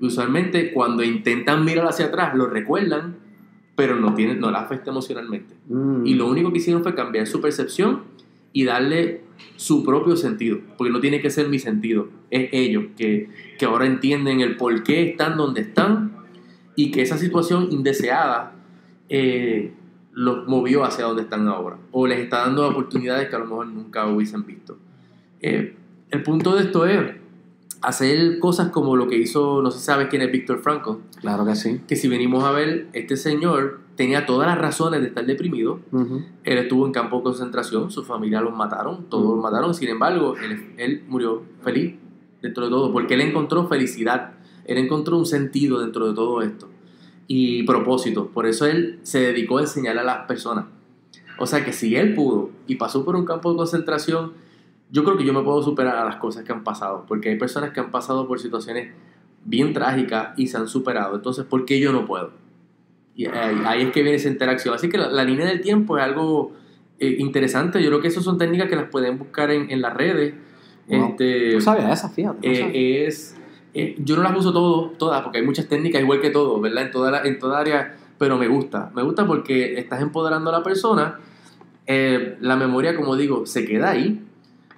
usualmente cuando intentan mirar hacia atrás, lo recuerdan, pero no, tienen, no la afecta emocionalmente. Mm. Y lo único que hicieron fue cambiar su percepción y darle su propio sentido, porque no tiene que ser mi sentido, es ellos que, que ahora entienden el por qué están donde están y que esa situación indeseada eh, los movió hacia donde están ahora, o les está dando oportunidades que a lo mejor nunca hubiesen visto. Eh, el punto de esto es hacer cosas como lo que hizo, no sé si sabes quién es Víctor Franco, Claro que sí. que si venimos a ver, este señor tenía todas las razones de estar deprimido, él estuvo en campo de concentración, su familia los mataron, todos los mataron, sin embargo, él, él murió feliz dentro de todo, porque él encontró felicidad, él encontró un sentido dentro de todo esto y propósito, por eso él se dedicó a enseñar a las personas. O sea que si él pudo y pasó por un campo de concentración, yo creo que yo me puedo superar a las cosas que han pasado, porque hay personas que han pasado por situaciones bien trágicas y se han superado, entonces, ¿por qué yo no puedo? Y ahí, ahí es que viene esa interacción. Así que la, la línea del tiempo es algo eh, interesante. Yo creo que esas son técnicas que las pueden buscar en, en las redes. Wow. Este, Tú sabías esa, fíjate. eh, es, eh, yo no las uso todo, todas, porque hay muchas técnicas igual que todo, ¿verdad? En toda, la- en toda área, pero me gusta. Me gusta porque estás empoderando a la persona. Eh, la memoria, como digo, se queda ahí,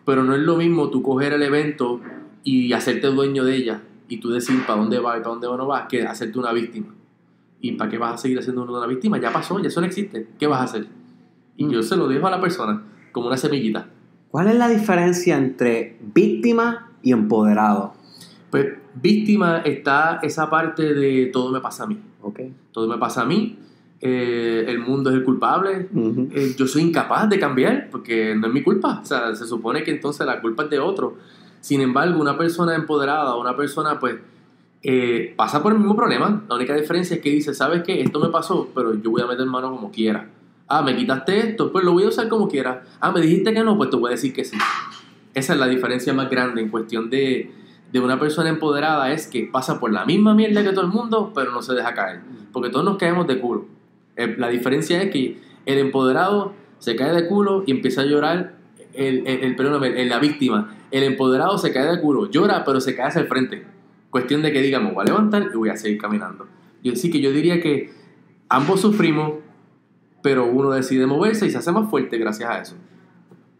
pero no es lo mismo tú coger el evento y hacerte dueño de ella y tú decir para dónde va y para dónde no vas, que hacerte una víctima. ¿Y para qué vas a seguir haciendo una víctima? Ya pasó, ya eso no existe. ¿Qué vas a hacer? Y Mm. yo se lo dejo a la persona como una semillita. ¿Cuál es la diferencia entre víctima y empoderado? Pues víctima está esa parte de todo me pasa a mí. Ok. Todo me pasa a mí. Eh, el mundo es el culpable. Eh, yo soy incapaz de cambiar porque no es mi culpa. O sea, se supone que entonces la culpa es de otro. Sin embargo, una persona empoderada, una persona pues eh, pasa por el mismo problema. La única diferencia es que dice, ¿sabes qué? Esto me pasó, pero yo voy a meter mano como quiera. Ah, me quitaste esto, pues lo voy a usar como quiera. Ah, me dijiste que no, pues te voy a decir que sí. Esa es la diferencia más grande en cuestión de, de una persona empoderada, es que pasa por la misma mierda que todo el mundo, pero no se deja caer. Porque todos nos caemos de culo. Eh, La diferencia es que el empoderado se cae de culo y empieza a llorar, el, el, el- el- la víctima. El empoderado se cae de culo, llora, pero se cae hacia el frente. Cuestión de que digamos, voy a levantar y voy a seguir caminando. Yo, sí que yo diría que ambos sufrimos, pero uno decide moverse y se hace más fuerte gracias a eso.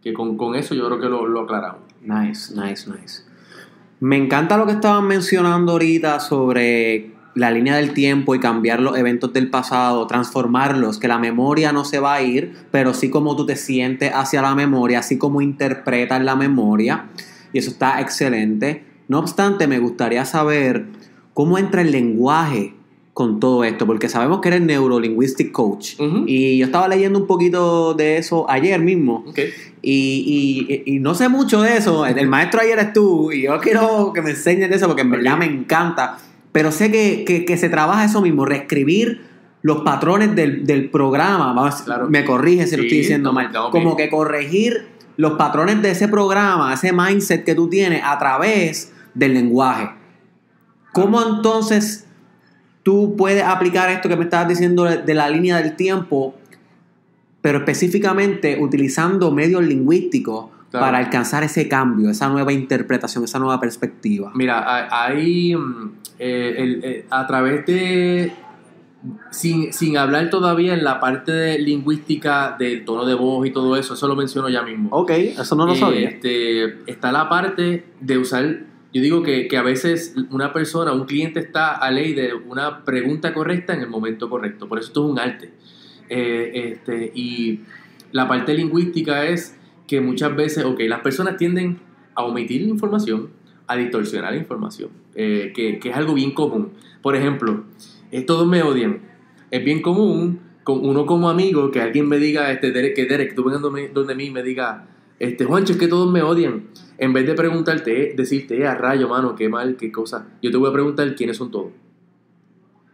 Que con, con eso yo creo que lo, lo aclaramos. Nice, nice, nice. Me encanta lo que estaban mencionando ahorita sobre la línea del tiempo y cambiar los eventos del pasado, transformarlos, que la memoria no se va a ir, pero sí como tú te sientes hacia la memoria, así como interpretas la memoria, y eso está excelente. No obstante, me gustaría saber cómo entra el lenguaje con todo esto, porque sabemos que eres neurolinguistic coach, y yo estaba leyendo un poquito de eso ayer mismo, y, y- y no sé mucho de eso. El maestro ayer eres tú. Y yo quiero que me enseñes eso porque en verdad me encanta. Pero sé que, que- que se trabaja eso mismo, reescribir los patrones del, del programa. Vamos, Claro. Me corrige si lo estoy diciendo no, mal. no. Como que corregir los patrones de ese programa, ese mindset que tú tienes a través del lenguaje. ¿Cómo entonces tú puedes aplicar esto que me estabas diciendo de la línea del tiempo, pero específicamente utilizando medios lingüísticos Claro. para alcanzar ese cambio, esa nueva interpretación, esa nueva perspectiva? Mira, ha- hay mm, eh, el- eh, a través de sin, sin hablar todavía en la parte de lingüística del tono de voz y todo eso, eso lo menciono ya mismo. Ok, eso no lo Eh, sabía. Este, está la parte de usar, yo digo que, que a veces una persona, un cliente está a ley de una pregunta correcta en el momento correcto, por eso esto es un arte. Eh, este, y la parte lingüística es que muchas veces, ok, las personas tienden a omitir información, a distorsionar información, eh, que, que es algo bien común. Por ejemplo, eh, todos me odian. Es bien común con uno como amigo que alguien me diga, este, Derek, que Derek, tú vengas donde, donde mí y me diga, este, Juancho, es que todos me odian. En vez de preguntarte, decirte, a rayo, mano, qué mal, qué cosa, yo te voy a preguntar quiénes son todos.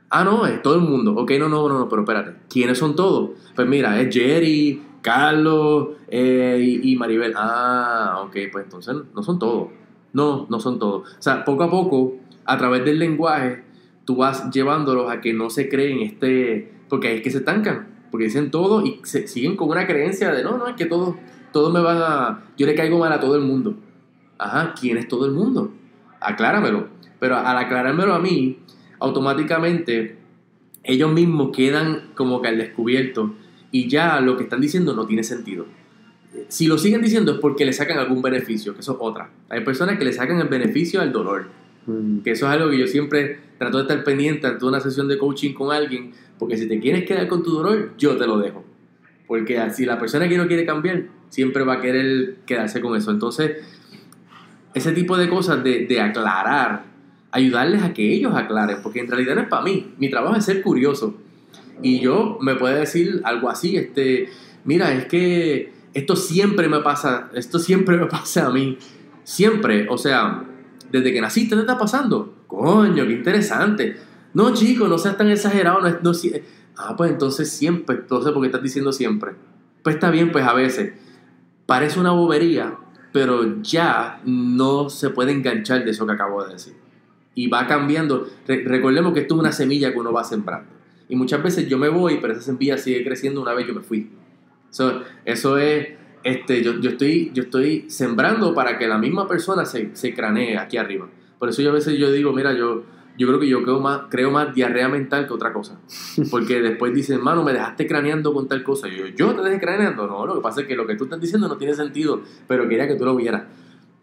Ah, no, es todo el mundo. Ok, no, no, no, no, pero espérate. ¿Quiénes son todos? Pues mira, es Jerry, Carlos eh, y, Maribel. Ah, ok, pues entonces no son todos. No, no son todos. O sea, poco a poco, a través del lenguaje, tú vas llevándolos a que no se creen este... Porque es que se estancan. Porque dicen todo y se, siguen con una creencia de, no, no, es que todos todos me van a... Yo le caigo mal a todo el mundo. Ajá, ¿quién es todo el mundo? Acláramelo. Pero al aclarármelo a mí, automáticamente ellos mismos quedan como que al descubierto y ya lo que están diciendo no tiene sentido. Si lo siguen diciendo es porque le sacan algún beneficio, que eso es otra. Hay personas que le sacan el beneficio al dolor, Mm, que eso es algo que yo siempre trato de estar pendiente ante una sesión de coaching con alguien, porque si te quieres quedar con tu dolor, yo te lo dejo. Porque si la persona que no quiere cambiar, siempre va a querer quedarse con eso. Entonces, ese tipo de cosas de, de aclarar, ayudarles a que ellos aclaren, porque en realidad no es para mí, mi trabajo es ser curioso. Y yo me puede decir algo así, este, mira, es que esto siempre me pasa, esto siempre me pasa a mí, siempre, o sea, desde que naciste te está pasando, coño, qué interesante. No, chico, no seas tan exagerado, no, no si- ah, pues entonces siempre, entonces, ¿por qué estás diciendo siempre? Pues está bien, pues a veces, parece una bobería, pero ya no se puede enganchar de eso que acabo de decir. Y va cambiando. Re- recordemos que esto es una semilla que uno va sembrando. Y muchas veces yo me voy, pero esa semilla sigue creciendo una vez yo me fui. So, eso es, este, yo, yo, estoy, yo estoy sembrando para que la misma persona se, se cranee aquí arriba. Por eso yo a veces yo digo, mira, yo, yo creo que yo creo más, creo más diarrea mental que otra cosa. Porque después dicen, hermano, me dejaste craneando con tal cosa. Y yo, ¿yo te dejé craneando? No, lo que pasa es que lo que tú estás diciendo no tiene sentido, pero quería que tú lo vieras.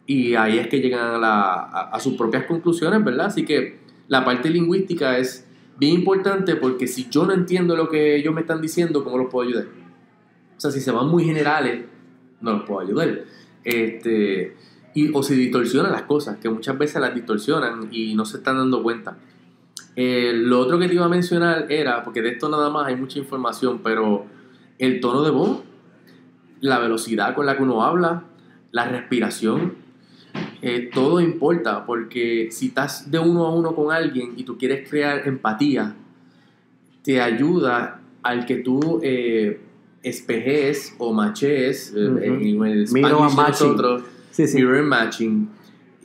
Y ahí es que llegan a, la- a- a sus propias conclusiones, ¿verdad? Así que la parte lingüística es bien importante porque si yo no entiendo lo que ellos me están diciendo, ¿cómo los puedo ayudar? O sea, si se van muy generales, no los puedo ayudar. Este, y, o si distorsionan las cosas, que muchas veces las distorsionan y no se están dando cuenta. Eh, lo otro que te iba a mencionar era, porque de esto nada más hay mucha información, pero el tono de voz, la velocidad con la que uno habla, la respiración, eh, todo importa, porque si estás de uno a uno con alguien y tú quieres crear empatía, te ayuda al que tú eh, espejes o machees, eh, Ujú. en el Spanish de matching. nosotros, Sí, sí. mirror matching,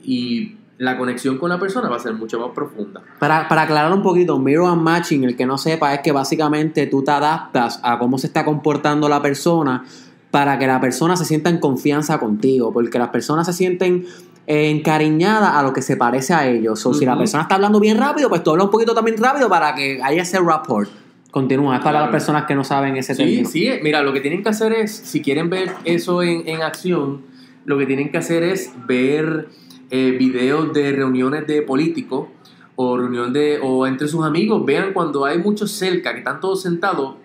y la conexión con la persona va a ser mucho más profunda. Para, para aclarar un poquito, mirror and matching, el que no sepa, es que básicamente tú te adaptas a cómo se está comportando la persona para que la persona se sienta en confianza contigo, porque las personas se sienten eh, encariñadas a lo que se parece a ellos. O si la persona está hablando bien rápido, pues tú hablas un poquito también rápido para que haya ese rapport. Continúa, es para Claro. las personas que no saben ese Sí, término. sí, mira, lo que tienen que hacer es, si quieren ver eso en, en acción, lo que tienen que hacer es ver eh, videos de reuniones de políticos o reunión de o entre sus amigos. Vean cuando hay muchos cerca, que están todos sentados,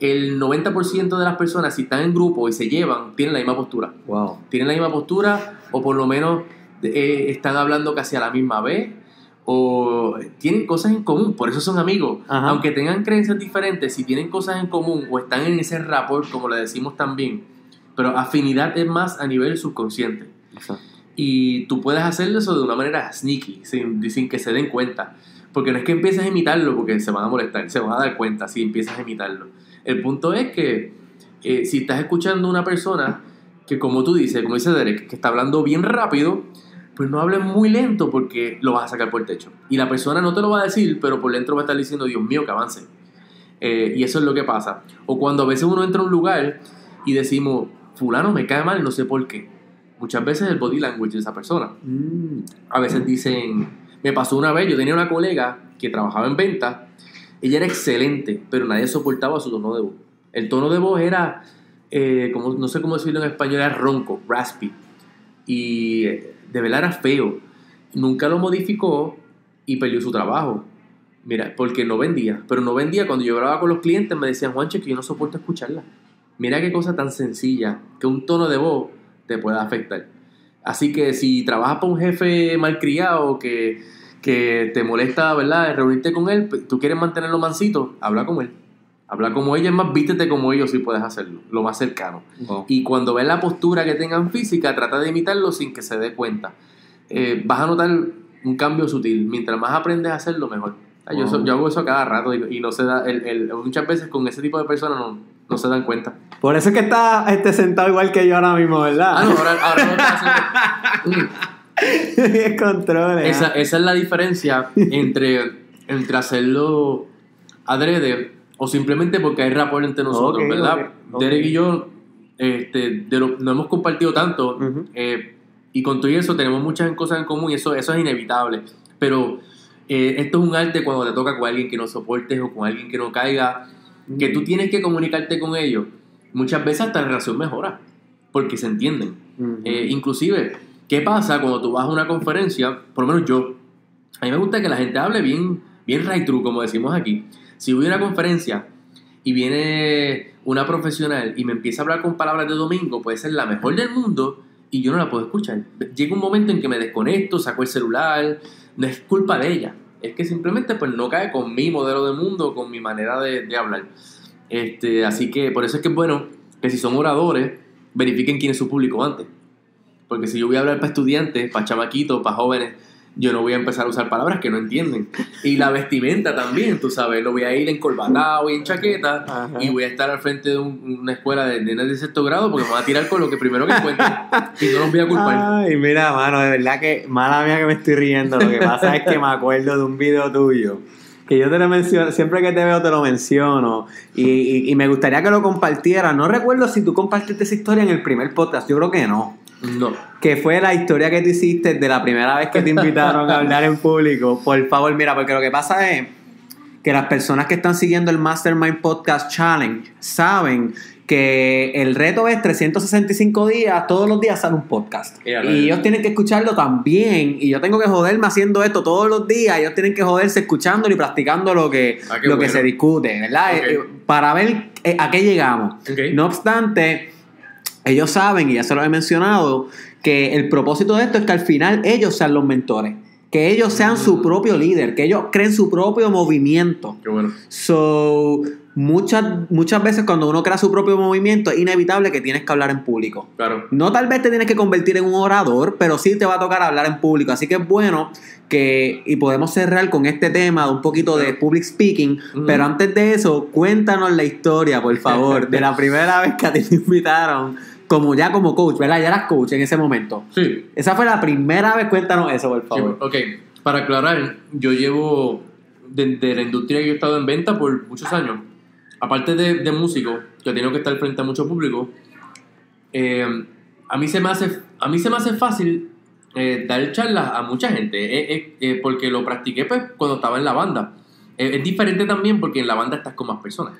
el 90% de las personas, si están en grupo y se llevan, tienen la misma postura. Wow. Tienen la misma postura o por lo menos eh, están hablando casi a la misma vez o tienen cosas en común, por eso son amigos. Ajá. Aunque tengan creencias diferentes, si tienen cosas en común o están en ese rapport, como le decimos también, pero afinidad es más a nivel subconsciente. Y tú puedes hacer eso de una manera sneaky, sin, sin que se den cuenta. Porque no es que empieces a imitarlo, porque se van a molestar, se van a dar cuenta si empiezas a imitarlo. El punto es que eh, si estás escuchando a una persona que, como tú dices, como dice Derek, que está hablando bien rápido, pues no hables muy lento porque lo vas a sacar por el techo. Y la persona no te lo va a decir, pero por dentro va a estar diciendo, Dios mío, que avance. Eh, y eso es lo que pasa. O cuando a veces uno entra a un lugar y decimos, fulano me cae mal, no sé por qué. Muchas veces el body language de esa persona. Mm. A veces dicen, me pasó una vez, yo tenía una colega que trabajaba en venta, ella era excelente, pero nadie soportaba su tono de voz. El tono de voz era, eh, como, no sé cómo decirlo en español, era ronco, raspy. Y eh, de verdad era feo. Nunca lo modificó y perdió su trabajo. Mira, porque no vendía. Pero no vendía. Cuando yo hablaba con los clientes me decían, Juancho, que yo no soporto escucharla. Mira qué cosa tan sencilla que un tono de voz te puede afectar. Así que si trabajas para un jefe malcriado que, que te molesta, ¿verdad? Reunirte con él, tú quieres mantenerlo mansito, habla con él. Habla como ella, es más, vístete como ellos si puedes hacerlo, lo más cercano. Y cuando ves la postura que tengan física, trata de imitarlo sin que se dé cuenta. Eh, vas a notar un cambio sutil. Mientras más aprendes a hacerlo, mejor. Ah, Yo, hago eso a cada rato y, y no se da. El, el- muchas veces con ese tipo de personas no, no se dan cuenta. Por eso es que está este, sentado igual que yo ahora mismo, ¿verdad? Ah, no, ahora, ahora no haciendo. Mm. Controles. Esa, esa es la diferencia entre, entre hacerlo adrede o simplemente porque hay rapport entre nosotros, ¿verdad? ok, ok. Derek y yo este, de lo, no hemos compartido tanto Ujú. eh, y con todo eso tenemos muchas cosas en común y eso, eso es inevitable. Pero eh, esto es un arte cuando te toca con alguien que no soportes o con alguien que no caiga, que tú tienes que comunicarte con ellos. Muchas veces hasta la relación mejora porque se entienden. Eh, inclusive, ¿qué pasa cuando tú vas a una conferencia? Por lo menos yo. A mí me gusta que la gente hable bien, bien right true, como decimos aquí. Si voy a una conferencia y viene una profesional y me empieza a hablar con palabras de domingo, puede ser la mejor del mundo y yo no la puedo escuchar. Llega un momento en que me desconecto, saco el celular, no es culpa de ella, es que simplemente pues no cae con mi modelo de mundo, con mi manera de, de hablar. Este, así que por eso es que es bueno que si son oradores, verifiquen quién es su público antes. Porque si yo voy a hablar para estudiantes, para chamaquitos, para jóvenes, yo no voy a empezar a usar palabras que no entienden. Y la vestimenta también, tú sabes, lo voy a ir en colbatado y en chaqueta Ajá. y voy a estar al frente de un- una escuela de nenes de sexto grado porque me van a tirar con lo que primero que encuentre y no los voy a culpar. Ay, mira, mano, de verdad que mala mía que me estoy riendo. Lo que pasa es que me acuerdo de un video tuyo. Que yo te lo menciono, siempre que te veo te lo menciono. Y, y- y me gustaría que lo compartieras. No recuerdo si tú compartiste esa historia en el primer podcast. Yo creo que no. No. Que fue la historia que tú hiciste de la primera vez que te invitaron a hablar en público. Por favor, mira, porque lo que pasa es que las personas que están siguiendo el Mastermind Podcast Challenge saben que el reto es 365 días, todos los días sale un podcast. Y ellos tienen que escucharlo también. Y yo tengo que joderme haciendo esto todos los días. Ellos tienen que joderse escuchándolo y practicando lo que, Ah, lo que se discute, ¿verdad? Eh, Para ver eh, a qué llegamos. No obstante, ellos saben, y ya se lo he mencionado, que el propósito de esto es que al final ellos sean los mentores. Que ellos sean Mm. su propio líder, que ellos creen su propio movimiento. Qué bueno. So, muchas, muchas veces cuando uno crea su propio movimiento es inevitable que tienes que hablar en público. Claro. No tal vez te tienes que convertir en un orador, pero sí te va a tocar hablar en público. Así que es bueno que, y podemos cerrar con este tema de un poquito de public speaking, pero antes de eso, cuéntanos la historia, por favor, de la primera vez que a ti te invitaron, como ya como coach, ¿verdad? Ya eras coach en ese momento. Sí. Esa fue la primera vez, cuéntanos eso, por favor. Ok, para aclarar, yo llevo de, de la industria que yo he estado en venta por muchos años. Aparte de, de músico, que he tenido que estar frente a mucho público, eh, a, mí se me hace, a mí se me hace fácil eh, dar charlas a mucha gente, eh, eh, eh, porque lo practiqué pues, cuando estaba en la banda. Eh, es diferente también porque en la banda estás con más personas.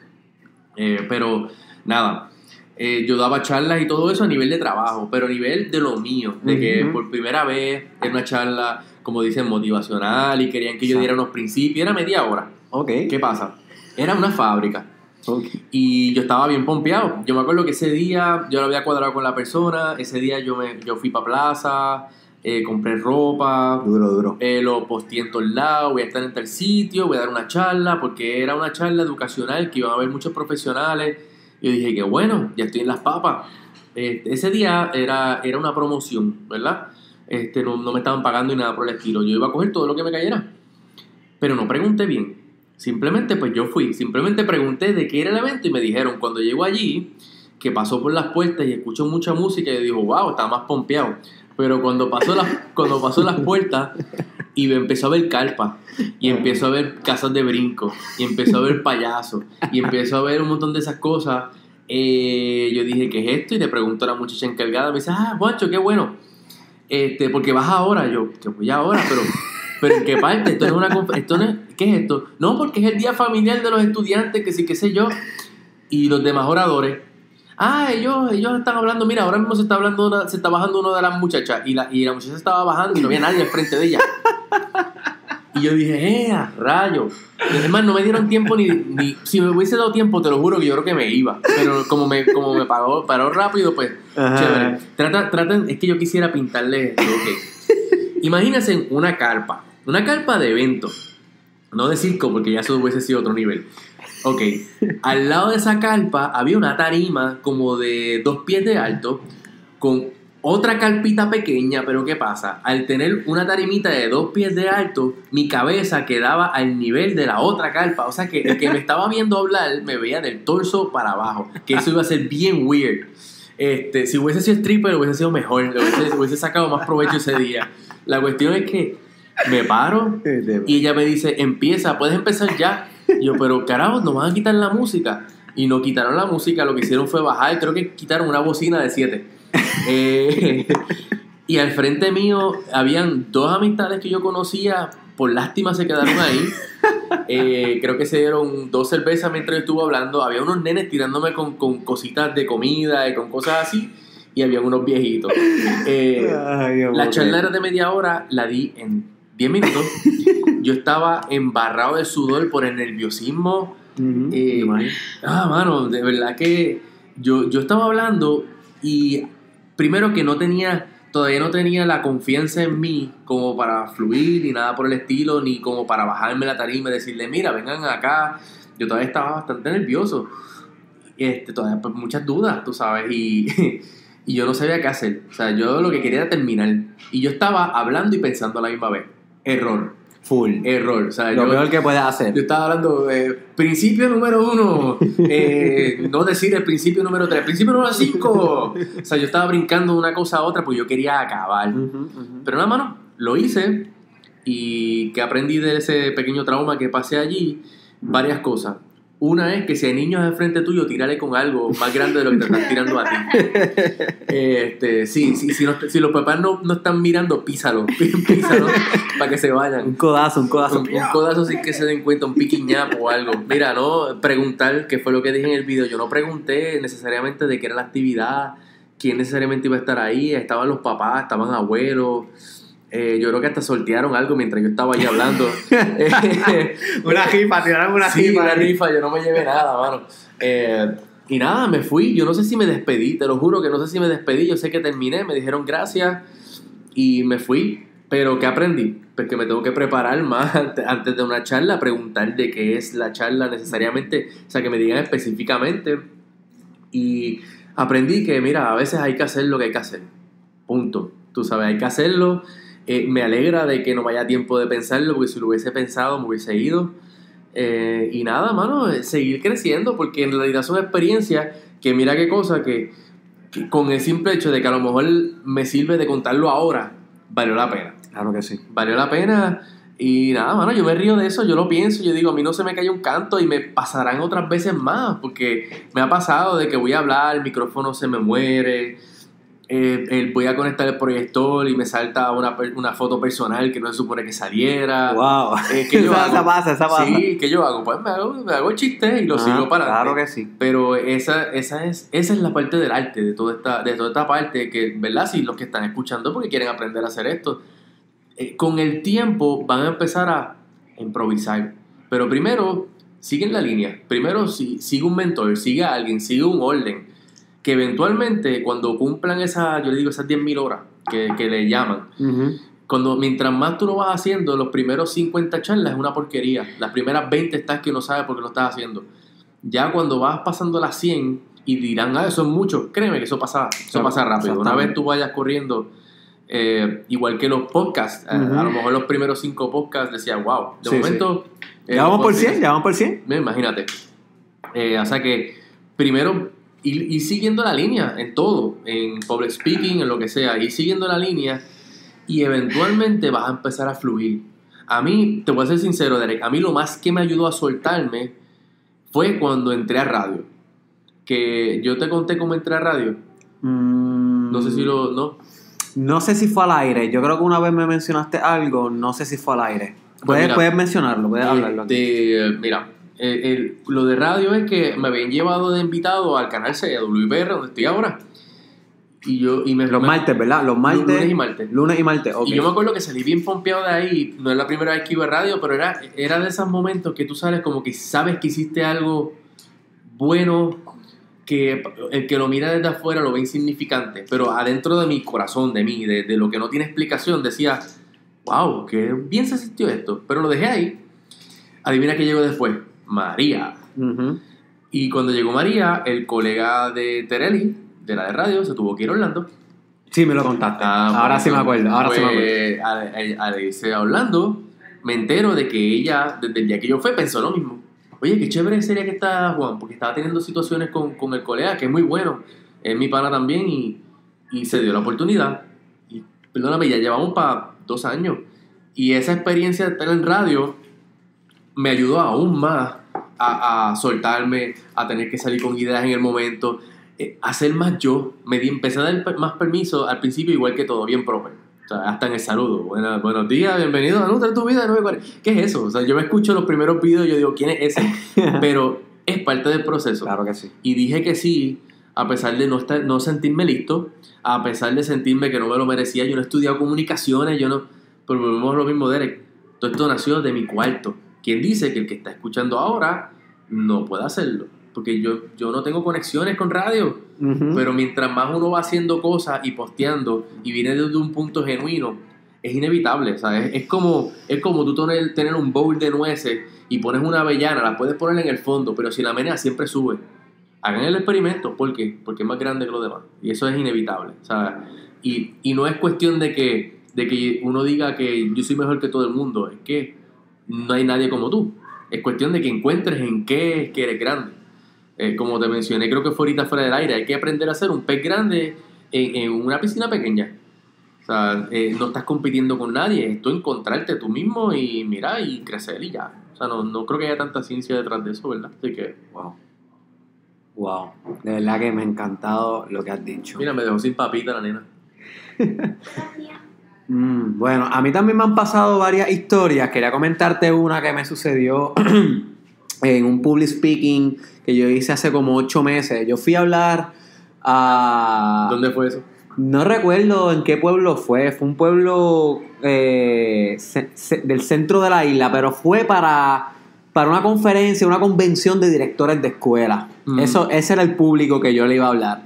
Pero nada, eh, yo daba charlas y todo eso a nivel de trabajo, pero a nivel de lo mío, de que por primera vez era una charla, como dicen, motivacional y querían que yo diera unos principios, era media hora. Ok. ¿Qué pasa? Era una fábrica y yo estaba bien pompeado. Yo me acuerdo que ese día yo lo había cuadrado con la persona, ese día yo, me, yo fui para plaza, eh, compré ropa, Duro, duro. eh, lo posteé en todos lados, voy a estar en tal sitio, voy a dar una charla, porque era una charla educacional que iban a haber muchos profesionales. Yo dije que bueno, ya estoy en las papas. Este, ese día era, era una promoción, ¿verdad? Este, no, no me estaban pagando ni nada por el estilo. Yo iba a coger todo lo que me cayera. Pero no pregunté bien. Simplemente pues yo fui, simplemente pregunté de qué era el evento y me dijeron, cuando llego allí, que pasó por las puertas y escucho mucha música y yo wow, estaba más pompeado. Pero cuando pasó las, cuando pasó las puertas y empezó a ver carpa y empezó a ver casas de brinco y empezó a ver payasos y empezó a ver un montón de esas cosas, eh, yo dije, ¿qué es esto? Y le pregunto a la muchacha encargada, me dice, ah, Juancho, qué bueno. Este, porque vas ahora, yo, que voy ahora, pero, pero ¿en qué parte? Esto no es una esto no es- ¿qué es esto? No, porque es el día familiar de los estudiantes, que sí, qué sé yo, y los demás oradores. Ah, ellos, ellos están hablando, mira, ahora mismo se está hablando una- se está bajando una de las muchachas, y la, y la muchacha estaba bajando y no había nadie al frente de ella. Y yo dije, ¡eh, a rayo! Y además, no me dieron tiempo ni, ni. Si me hubiese dado tiempo, te lo juro que yo creo que me iba. Pero como me, como me paró, paró rápido, pues, Ajá. chévere. Trata, traten, es que yo quisiera pintarles esto, ok. Imagínense una carpa, una carpa de evento. No de circo, porque ya eso hubiese sido otro nivel. Ok, al lado de esa carpa había una tarima como de dos pies de alto, con otra carpita pequeña, pero ¿qué pasa? Al tener una tarimita de dos pies de alto, mi cabeza quedaba al nivel de la otra carpa. O sea que el que me estaba viendo hablar me veía del torso para abajo, que eso iba a ser bien weird. Este, si hubiese sido stripper, hubiese sido mejor, hubiese, hubiese sacado más provecho ese día. La cuestión es que me paro y ella me dice, empieza, puedes empezar ya. Y yo, pero carajo, nos van a quitar la música. Y no quitaron la música, lo que hicieron fue bajar, creo que quitaron una bocina de 7. y al frente mío habían dos amistades que yo conocía, por lástima se quedaron ahí. Eh, creo que se dieron dos cervezas mientras yo estuve hablando. Había unos nenes tirándome con, con cositas de comida y con cosas así. Y había unos viejitos. Eh, Ay, la charla era de media hora, la di en 10 minutos. Yo estaba embarrado de sudor por el nerviosismo. Ujú, Eh, imagino. Ah, mano, de verdad que yo, yo estaba hablando y primero que no tenía, todavía no tenía la confianza en mí como para fluir ni nada por el estilo, ni como para bajarme la tarima y decirle, mira, vengan acá. Yo todavía estaba bastante nervioso. Este, todavía pues, muchas dudas, tú sabes, y, y yo no sabía qué hacer. O sea, yo lo que quería era terminar. Y yo estaba hablando y pensando a la misma vez. Error. Full. Error. O sea, Lo yo, peor que puedes hacer. yo estaba hablando, eh, principio número uno, eh, no decir el principio número tres, principio número cinco. O sea, yo estaba brincando de una cosa a otra porque yo quería acabar. Pero nada, mano, lo hice y que aprendí de ese pequeño trauma que pasé allí, varias cosas. Una es que si hay niños enfrente tuyo, tírale con algo más grande de lo que te están tirando a ti. Este, sí, sí, si, no- si los papás no, no están mirando, písalo, písalo para que se vayan Un codazo, un codazo. un, un codazo sin que se den cuenta, un piquiñapo o algo. Mira, no preguntar, que fue lo que dije en el video, yo no pregunté necesariamente de qué era la actividad, quién necesariamente iba a estar ahí, estaban los papás, estaban abuelos. Eh, yo creo que hasta sortearon algo mientras yo estaba ahí hablando. Eh, Una jifa, tiraron una sí, jifa. una rifa, yo no me llevé nada, mano. Eh, y nada, me fui. Yo no sé si me despedí, te lo juro que no sé si me despedí. Yo sé que terminé, me dijeron gracias y me fui. Pero ¿qué aprendí? Pues que me tengo que preparar más ante- antes de una charla, preguntar de qué es la charla necesariamente, o sea, que me digan específicamente. Y aprendí que, mira, a veces hay que hacer lo que hay que hacer. Punto. Tú sabes, hay que hacerlo. Eh, me alegra de que no me haya tiempo de pensarlo, porque si lo hubiese pensado me hubiese ido. Eh, y nada, mano, eh, seguir creciendo, porque en realidad son experiencias que mira qué cosa, que, que con el simple hecho de que a lo mejor me sirve de contarlo ahora, valió la pena. Claro que sí. Valió la pena. Y nada, mano, yo me río de eso, yo lo pienso, yo digo, a mí no se me cae un canto y me pasarán otras veces más, porque me ha pasado de que voy a hablar, el micrófono se me muere, eh, eh, voy a conectar el proyector y me salta una, una foto personal que no se supone que saliera. Wow. Eh, ¿qué yo esa, hago? esa pasa, esa pasa. Sí, ¿qué yo hago? Pues me hago, me hago el chiste y lo Ah, sigo para Claro que sí. Pero esa, esa, es, esa es la parte del arte, de toda, esta, de toda esta parte, que, ¿verdad? Si los que están escuchando porque quieren aprender a hacer esto, eh, con el tiempo van a empezar a improvisar. Pero primero, siguen la línea. Primero, si, sigue un mentor, sigue a alguien, sigue un orden. Que eventualmente, cuando cumplan esas, yo le digo, esas 10.000 horas que, que le llaman, cuando mientras más tú lo vas haciendo, los primeros 50 charlas es una porquería. Las primeras 20 estás que no sabes por qué lo estás haciendo. Ya cuando vas pasando las 100 y dirán, ah, eso es mucho, créeme que eso pasa, eso Claro, pasa rápido. Una vez tú vayas corriendo, eh, igual que los podcasts, eh, a lo mejor los primeros 5 podcasts decía, wow, de Sí, momento... eh, Ya vamos por pues, 100, ya vamos por 100. Mira, Imagínate. Eh, o sea que primero ir siguiendo la línea en todo, en public speaking, en lo que sea, ir siguiendo la línea y eventualmente vas a empezar a fluir. A mí, te voy a ser sincero, Derek, a mí lo más que me ayudó a soltarme fue cuando entré a radio. Que yo te conté cómo entré a radio. Mm, No sé si lo... No. No sé si fue al aire. Yo creo que una vez me mencionaste algo. No sé si fue al aire. Puedes, mira. puedes mencionarlo, puedes hablarlo. aquí. Este, mira, el- el- lo de radio es que me habían llevado de invitado al canal 6, a WPR, donde estoy ahora. Y yo... Y me, Los me- martes, ¿verdad? Los martes. Lunes y martes. Lunes y martes, ok. Y yo me acuerdo que salí bien pompeado de ahí. No es la primera vez que iba a radio, pero era, era de esos momentos que tú sales como que sabes que hiciste algo bueno, que el que lo mira desde afuera lo ve insignificante. Pero adentro de mi corazón, de mí, de, de lo que no tiene explicación, decía, wow, qué bien se sintió esto. Pero lo dejé ahí. Adivina qué llegó después. María. Y cuando llegó María, el colega de Tereli, de la de radio, se tuvo que ir a Orlando. Sí, me lo contaste. Ah, ahora sí me acuerdo, ahora sí me acuerdo. pues, Al, al- al irse a Orlando, me entero de que ella, desde el día que yo fui, pensó lo mismo. Oye, qué chévere sería que está Juan, porque estaba teniendo situaciones con, con el colega, que es muy bueno, es mi pana también, y, y se dio la oportunidad. Y perdóname, ya llevamos para dos años. Y esa experiencia de estar en radio me ayudó aún más a, a soltarme, a tener que salir con ideas en el momento, eh, a ser más yo. Me di, empecé a dar más permiso al principio, igual que todo, bien proper. O sea, hasta en el saludo. Buenos días, bienvenido a Nutra tu vida de 940. ¿Qué es eso? O sea, yo me escucho los primeros videos y yo digo, ¿quién es ese? Pero es parte del proceso. Claro que sí. Y dije que sí, a pesar de no, estar, no sentirme listo, a pesar de sentirme que no me lo merecía. Yo no he estudiado comunicaciones, yo no. Pero volvemos a lo mismo, Derek. Todo esto nació de mi cuarto. ¿Quién dice que el que está escuchando ahora no puede hacerlo? Porque yo, yo no tengo conexiones con radio. Pero mientras más uno va haciendo cosas y posteando y viene desde un punto genuino, es inevitable, ¿sabes? Es como, es como tú tener, tener un bowl de nueces y pones una avellana, la puedes poner en el fondo, pero si la menea siempre sube. Hagan el experimento, ¿por qué? Porque es más grande que los demás. Y eso es inevitable, ¿sabes? Y, y no es cuestión de que, de que uno diga que yo soy mejor que todo el mundo, es que no hay nadie como tú. Es cuestión de que encuentres en qué es que eres grande. Eh, como te mencioné, creo que fue ahorita fuera del aire, hay que aprender a ser un pez grande en, en una piscina pequeña. O sea, eh, no estás compitiendo con nadie, es tú encontrarte tú mismo y mira y crecer y ya. O sea, no, no creo que haya tanta ciencia detrás de eso, ¿verdad? Así que, wow. Wow, de verdad que me ha encantado lo que has dicho. Mira, me dejó sin papita la nena. Mm, bueno, a mí también me han pasado varias historias. Quería comentarte una que me sucedió en un public speaking que yo hice hace como ocho meses. Yo fui a hablar a... ¿Dónde fue eso? No recuerdo en qué pueblo fue. Fue un pueblo eh, del centro de la isla, pero fue para, para una conferencia, una convención de directores de escuela. Mm. Eso, ese era el público que yo le iba a hablar.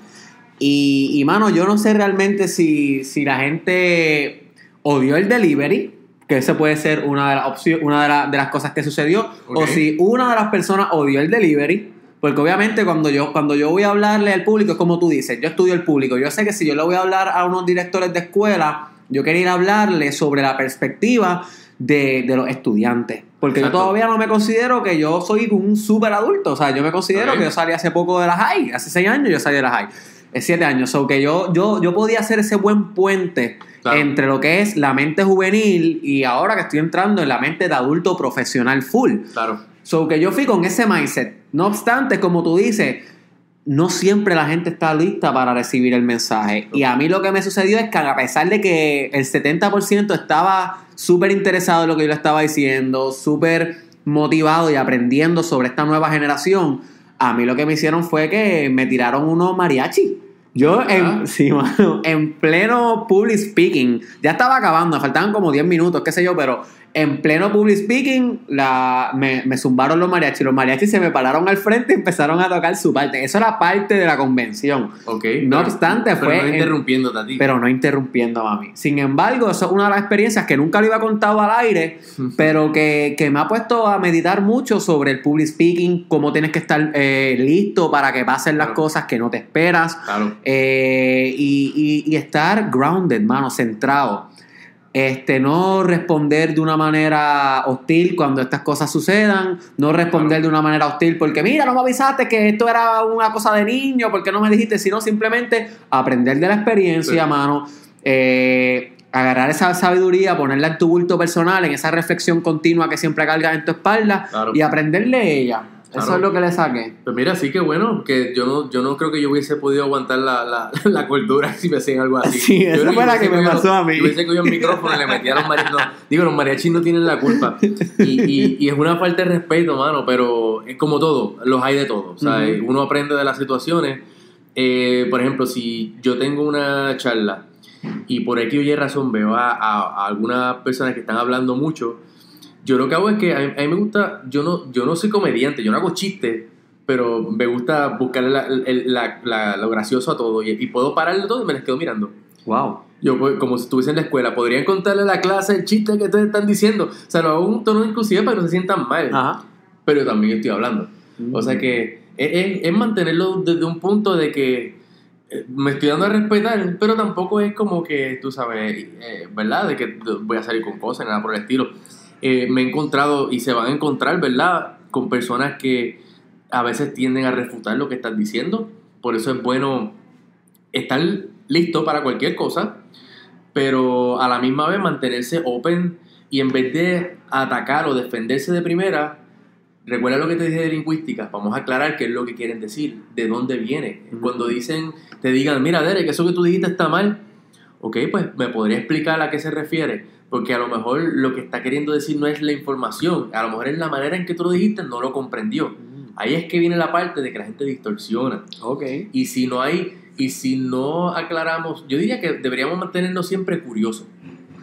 Y, y mano, yo no sé realmente si, si la gente odió el delivery, que ese puede ser una de las opciones, una de, la- de las cosas que sucedió, o si una de las personas odió el delivery. Porque obviamente cuando yo, cuando yo voy a hablarle al público, es como tú dices, yo estudio el público. Yo sé que si yo le voy a hablar a unos directores de escuela, yo quería ir a hablarle sobre la perspectiva de, de los estudiantes. Porque yo todavía no me considero que yo soy un súper adulto. O sea, yo me considero que yo salí hace poco de la high. Hace seis años yo salí de la high. Es siete años. So que yo, yo, yo podía hacer ese buen puente Claro. entre lo que es la mente juvenil y ahora que estoy entrando en la mente de adulto profesional full. Claro. So que yo fui con ese mindset. No obstante, como tú dices, no siempre la gente está lista para recibir el mensaje. Y a mí lo que me sucedió es que a pesar de que el 70% estaba súper interesado en lo que yo le estaba diciendo, súper motivado y aprendiendo sobre esta nueva generación, a mí lo que me hicieron fue que me tiraron unos mariachi. Yo, en, ¿Verdad? sí, mano, en pleno public speaking, ya estaba acabando, me faltaban como 10 minutos, qué sé yo, pero en pleno public speaking la, me, me zumbaron los mariachis. Los mariachis se me pararon al frente y empezaron a tocar su parte. Eso era parte de la convención, Ok. No pero- obstante, pero fue no en- interrumpiéndote a ti. pero no interrumpiendo a mí. Sin embargo, eso es una de las experiencias que nunca lo iba contado al aire, pero que, que me ha puesto a meditar mucho sobre el public speaking, cómo tienes que estar eh, listo para que pasen las Claro. cosas que no te esperas. Claro. Eh, y, y- y estar grounded, mano, centrado. Este, no responder de una manera hostil cuando estas cosas sucedan, no responder de una manera hostil porque mira, no me avisaste que esto era una cosa de niño, porque no me dijiste, sino simplemente aprender de la experiencia, Sí. mano, eh, agarrar esa sabiduría, ponerla en tu bulto personal, en esa reflexión continua que siempre cargas en tu espalda Claro. y aprender de ella. Eso es lo que le saqué. Pues mira, sí que bueno, que yo no, yo no creo que yo hubiese podido aguantar la, la, la cordura si me hacían algo así. Sí, Yo creo fue la que me cogido- pasó a mí. Yo hubiese cogido el micrófono y le metía a los mariachis. No, digo, los mariachis no tienen la culpa. Y, y, y es una falta de respeto, mano, pero es como todo, los hay de todo. O sea, uno aprende de las situaciones. Eh, por ejemplo, si yo tengo una charla y por X o Y razón veo a, a- a algunas personas que están hablando mucho, yo lo que hago es que a mí, a mí me gusta, yo no, yo no soy comediante, yo no hago chistes, pero me gusta buscarle la- el- la- la- lo gracioso a todo y, y puedo pararle todo y me les quedo mirando. Wow. Yo, pues, como si estuviese en la escuela, podrían contarle a la clase el chiste que ustedes están diciendo. O sea, lo hago en un tono inclusive para que no se sientan mal, Ajá. pero yo también estoy hablando. O sea que es, es- es mantenerlo desde un punto de que eh, me estoy dando a respetar, pero tampoco es como que, tú sabes, eh, ¿verdad? De que voy a salir con cosas, nada por el estilo. Eh, me he encontrado y se van a encontrar, ¿verdad? Con personas que a veces tienden a refutar lo que estás diciendo. Por eso es bueno estar listo para cualquier cosa, pero a la misma vez mantenerse open y en vez de atacar o defenderse de primera, recuerda lo que te dije de lingüística, vamos a aclarar qué es lo que quieren decir, de dónde viene. Cuando dicen, te digan, mira Derek, eso que tú dijiste está mal, ok, pues me podría explicar a qué se refiere, porque a lo mejor lo que está queriendo decir no es la información, a lo mejor es la manera en que tú lo dijiste, no lo comprendió. Ahí es que viene la parte de que la gente distorsiona. Ok. Y si no hay, y si no aclaramos, yo diría que deberíamos mantenernos siempre curiosos.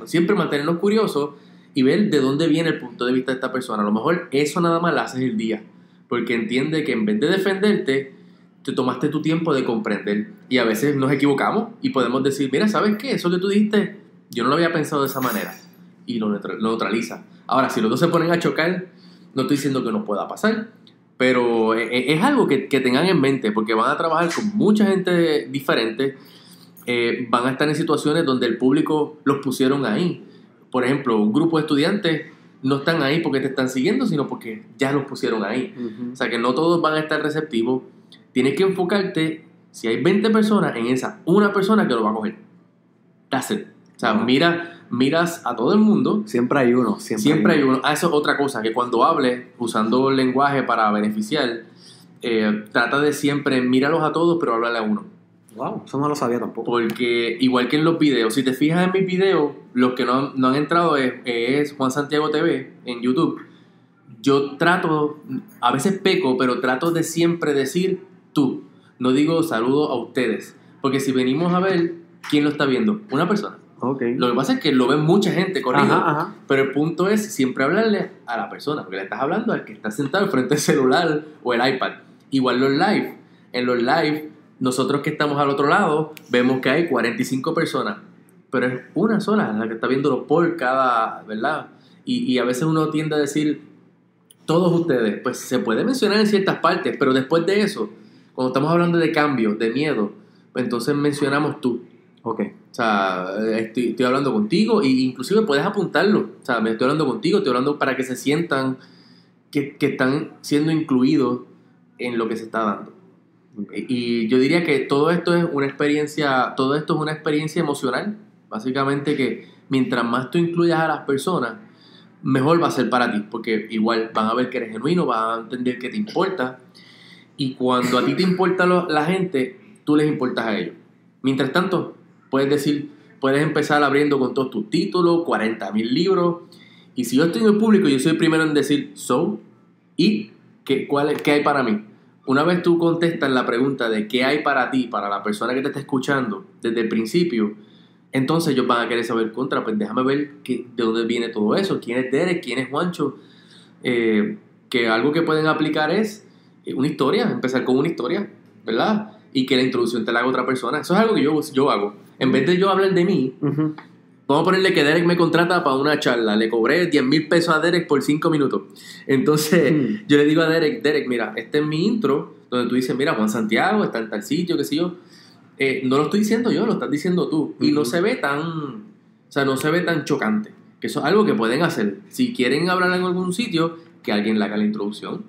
Siempre mantenernos curiosos y ver de dónde viene el punto de vista de esta persona. A lo mejor eso nada más le haces el día. Porque entiende que en vez de defenderte, te tomaste tu tiempo de comprender. Y a veces nos equivocamos y podemos decir, mira, ¿sabes qué? Eso que tú dijiste, yo no lo había pensado de esa manera. Y lo, neutra- lo neutraliza. Ahora, si los dos se ponen a chocar, no estoy diciendo que no pueda pasar, pero e- e- es algo que, que tengan en mente, porque van a trabajar con mucha gente diferente, eh, van a estar en situaciones donde el público los pusieron ahí. Por ejemplo, un grupo de estudiantes no están ahí porque te están siguiendo, sino porque ya los pusieron ahí. O sea que no todos van a estar receptivos. Tienes que enfocarte, si hay 20 personas, en esa una persona que lo va a coger. That's it. O sea, mira, miras a todo el mundo. Siempre hay uno. Siempre, Siempre hay uno. Ah, eso es otra cosa, que cuando hables, usando el lenguaje para beneficiar, eh, trata de siempre míralos a todos, pero háblale a uno. Wow, eso no lo sabía tampoco. Porque igual que en los videos, si te fijas en mis videos, los que no han, no han entrado es, es Juan Santiago TV en YouTube. Yo trato, a veces peco, pero trato de siempre decir tú. No digo saludo a ustedes. Porque si venimos a ver, ¿quién lo está viendo? Una persona. Ok. Lo que pasa es que lo ven mucha gente corrido. Ajá, ajá. Pero el punto es siempre hablarle a la persona, porque le estás hablando al que está sentado frente al celular o el iPad. Igual los live. En los live, nosotros que estamos al otro lado, vemos que hay 45 personas, pero es una sola la que está viéndolo por cada, ¿verdad? Y, y a veces uno tiende a decir, todos ustedes, pues se puede mencionar en ciertas partes, pero después de eso, cuando estamos hablando de cambio, de miedo, pues entonces mencionamos tú. Ok. O sea, estoy, hablando contigo e inclusive puedes apuntarlo. O sea, me estoy hablando contigo, estoy hablando para que se sientan que, están siendo incluidos en lo que se está dando. Y yo diría que todo esto es una experiencia, todo esto es una experiencia emocional. Básicamente que mientras más tú incluyas a las personas, mejor va a ser para ti, porque igual van a ver que eres genuino, van a entender que te importa. Y cuando a ti te importa la gente, tú les importas a ellos. Mientras tanto, puedes decir, puedes empezar abriendo con todos tus títulos, 40 mil libros. Y si yo estoy en el público, yo soy el primero en decir, so, ¿y qué, cuál, qué hay para mí? Una vez tú contestas la pregunta de qué hay para ti, para la persona que te está escuchando desde el principio, entonces ellos van a querer saber contra, pues déjame ver qué- de dónde viene todo eso, quién es Derek, quién es Juancho. Eh, que algo que pueden aplicar es eh, una historia, empezar con una historia, ¿verdad? Y que la introducción te la haga otra persona. Eso es algo que yo, yo hago. En vez de yo hablar de mí. Vamos a ponerle que Derek me contrata para una charla. Le cobré 10 mil pesos a Derek por 5 minutos. Entonces, yo le digo a Derek, Derek, mira, este es mi intro, donde tú dices, mira, Juan Santiago está en tal sitio, qué sé yo. Eh, no lo estoy diciendo yo, lo estás diciendo tú. Y no se ve tan, o sea, no se ve tan chocante. Que eso es algo que pueden hacer. Si quieren hablar en algún sitio, que alguien le haga la introducción.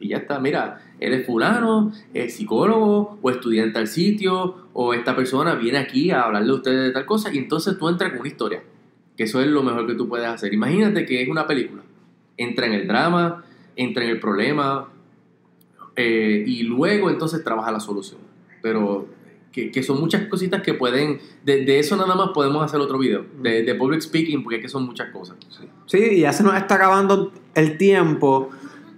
Y ya está, mira, eres fulano, es psicólogo, o estudiante al sitio, o esta persona viene aquí a hablarle a ustedes de tal cosa, y entonces tú entras con una historia. Que eso es lo mejor que tú puedes hacer. Imagínate que es una película. Entra en el drama, entra en el problema, eh, y luego entonces trabaja la solución. Pero que, que son muchas cositas que pueden, de, de eso nada más podemos hacer otro video, de, de public speaking, porque es que son muchas cosas. Sí, y ya se nos está acabando el tiempo.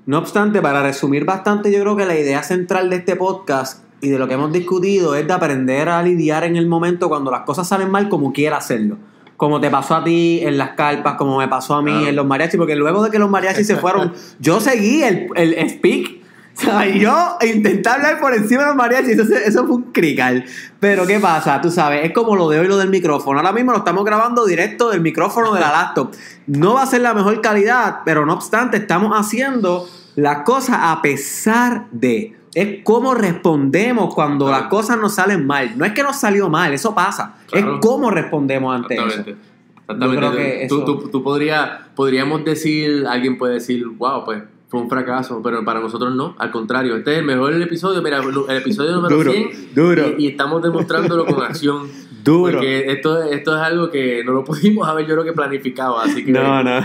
No obstante, para resumir bastante, yo creo que la idea central de este podcast y de lo que hemos discutido es de aprender a lidiar en el momento cuando las cosas salen mal como quiera hacerlo. Como te pasó a ti en las carpas, como me pasó a mí en los mariachis, porque luego de que los mariachis se fueron, yo seguí el, el speak. O sea, yo intenté hablar por encima de los mariachis, eso, eso fue un crical. Pero ¿qué pasa? Tú sabes, es como lo de hoy lo del micrófono. Ahora mismo lo estamos grabando directo del micrófono de la laptop. No va a ser la mejor calidad, pero no obstante, estamos haciendo las cosas a pesar de. Es cómo respondemos cuando Claro. las cosas nos salen mal. No es que nos salió mal, eso pasa. Claro. Es cómo respondemos ante eso. Exactamente. Exactamente. Yo creo que Tú- eso- tú- tú podría- podríamos decir, alguien puede decir, wow, pues fue un fracaso, pero para nosotros no, al contrario, este es el mejor episodio, mira, el episodio número Duro, 100 duro. Y, y estamos demostrándolo con acción. Duro. Porque esto, esto es algo que no lo pudimos haber yo creo que planificado, así que No, no.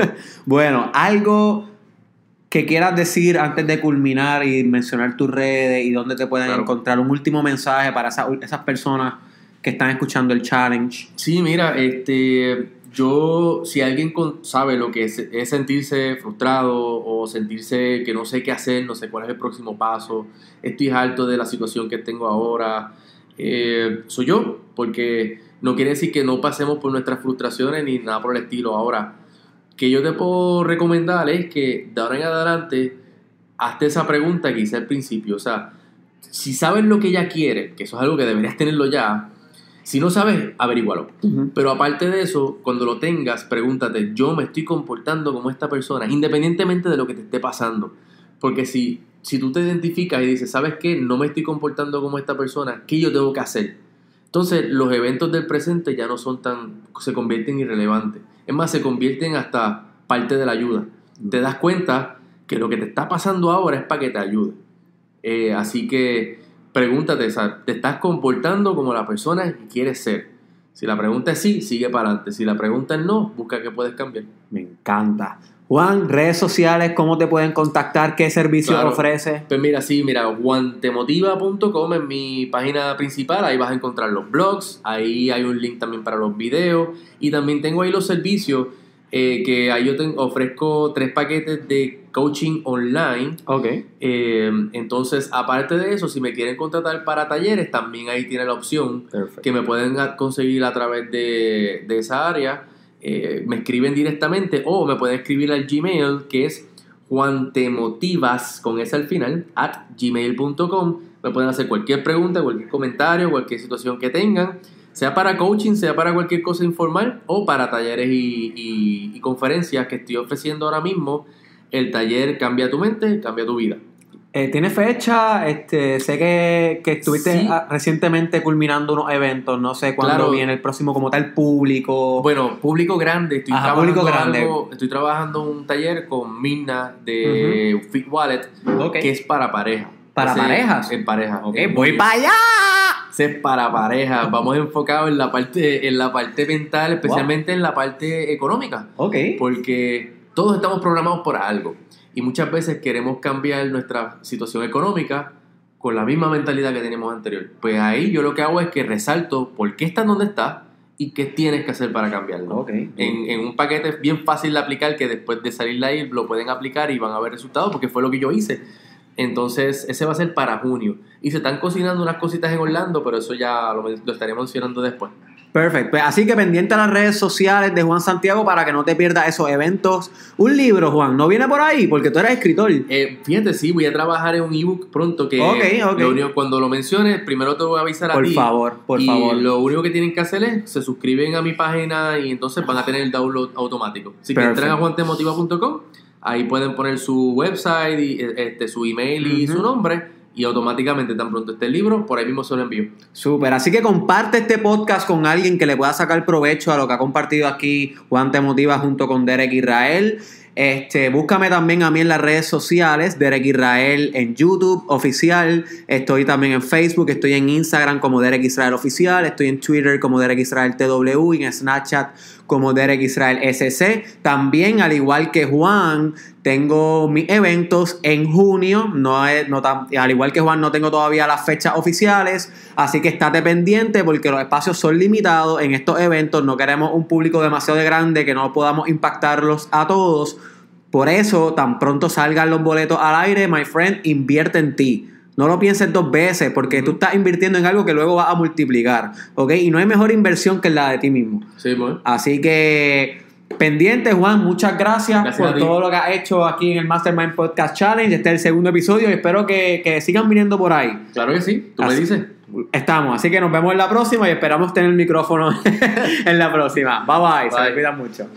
Bueno, algo que quieras decir antes de culminar y mencionar tus redes y dónde te pueden Claro. encontrar. Un último mensaje para esa- esas personas que están escuchando el challenge. Sí, mira, este, yo, si alguien sabe lo que es, es sentirse frustrado o sentirse que no sé qué hacer, no sé cuál es el próximo paso, estoy harto de la situación que tengo ahora, eh, soy yo, porque no quiere decir que no pasemos por nuestras frustraciones ni nada por el estilo. Ahora, que yo te puedo recomendar es que de ahora en adelante, hazte esa pregunta que hice al principio, o sea, si sabes lo que ella quiere, que eso es algo que deberías tenerlo ya, si no sabes, averígualo. Pero aparte de eso, cuando lo tengas, pregúntate, yo me estoy comportando como esta persona, independientemente de lo que te esté pasando. Porque si, si tú te identificas y dices, ¿sabes qué? No me estoy comportando como esta persona, ¿qué yo tengo que hacer? Entonces, los eventos del presente ya no son tan, se convierten irrelevantes. Es más, se convierten hasta parte de la ayuda. Te das cuenta que lo que te está pasando ahora es para que te ayude. Eh, así que pregúntate, ¿sabes? ¿te estás comportando como la persona que quieres ser? Si la pregunta es sí, sigue para adelante. Si la pregunta es no, busca qué puedes cambiar. Me encanta. Juan, redes sociales, ¿cómo te pueden contactar? ¿Qué servicio Claro. ofrece? Pues mira, sí, mira, guantemotiva.com es mi página principal, ahí vas a encontrar los blogs, ahí hay un link también para los videos y también tengo ahí los servicios eh, que ahí yo te ofrezco tres paquetes de coaching online. Ok. Eh, entonces, aparte de eso, si me quieren contratar para talleres, también ahí tiene la opción Perfecto. que me pueden conseguir a través de, de esa área. Eh, me escriben directamente o me pueden escribir al Gmail que es juantemotivas con ese al final at gmail.com. Me pueden hacer cualquier pregunta, cualquier comentario, cualquier situación que tengan, sea para coaching, sea para cualquier cosa informal o para talleres y, y- y conferencias que estoy ofreciendo ahora mismo. El taller Cambia tu mente, cambia tu vida. Eh, ¿Tiene fecha? Este, sé que, que estuviste Sí. ah, recientemente culminando unos eventos. No sé cuándo Claro. viene el próximo como tal público. Bueno, público grande. Estoy, Ajá, trabajando público grande. algo- estoy trabajando un taller con Mirna de Fit Wallet que es para pareja. ¿Para parejas? En pareja. Ok, Es voy para allá. es para pareja. Vamos enfocados en la parte, en la parte mental, especialmente en la parte económica. Ok. Porque todos estamos programados por algo. Y muchas veces queremos cambiar nuestra situación económica con la misma mentalidad que teníamos anterior. Pues ahí yo lo que hago es que resalto por qué estás donde estás y qué tienes que hacer para cambiarlo. Ok. En, en un paquete bien fácil de aplicar que después de salir de ahí lo pueden aplicar y van a ver resultados porque fue lo que yo hice. Entonces, ese va a ser para junio. Y se están cocinando unas cositas en Orlando, pero eso ya lo, lo estaré mencionando después. Perfecto. Pues así que pendiente a las redes sociales de Juan Santiago para que no te pierdas esos eventos. Un libro, Juan, ¿no viene por ahí? Porque tú eres escritor. Eh, fíjate, sí, voy a trabajar en un ebook pronto que Ok, ok. lo único- cuando lo menciones, primero te voy a avisar a Por ti. favor, por y favor. lo único que tienen que hacer es se suscriben a mi página y entonces van a tener el download automático. Así que Perfecto. entran a juantemotiva.com, ahí pueden poner su website, y, eh, este, su email y su nombre y automáticamente tan pronto esté el libro, por ahí mismo se lo envío. Súper, así que comparte este podcast con alguien que le pueda sacar provecho a lo que ha compartido aquí Juan Te Motiva junto con Derek Israel. Este, búscame también a mí en las redes sociales, Derek Israel en YouTube oficial, estoy también en Facebook, estoy en Instagram como Derek Israel oficial, estoy en Twitter como Derek Israel TW y en Snapchat como Derek Israel SC. También, al igual que Juan, tengo mis eventos en junio. No al igual que Juan, no tengo todavía las fechas oficiales. Así que estate pendiente porque los espacios son limitados en estos eventos. No queremos un público demasiado grande que no podamos impactarlos a todos. Por eso, tan pronto salgan los boletos al aire, my friend, invierte en ti. No lo pienses dos veces porque tú estás invirtiendo en algo que luego vas a multiplicar. ¿Ok? Y no hay mejor inversión que la de ti mismo. Sí, bueno. Así que pendiente, Juan, muchas gracias, por todo lo que has hecho aquí en el Mastermind Podcast Challenge. Este es el segundo episodio y espero que, que sigan viniendo por ahí. Claro que sí, tú Así- me dices. Estamos, así que nos vemos en la próxima y esperamos tener el micrófono en la próxima. Bye bye, se me cuidan mucho.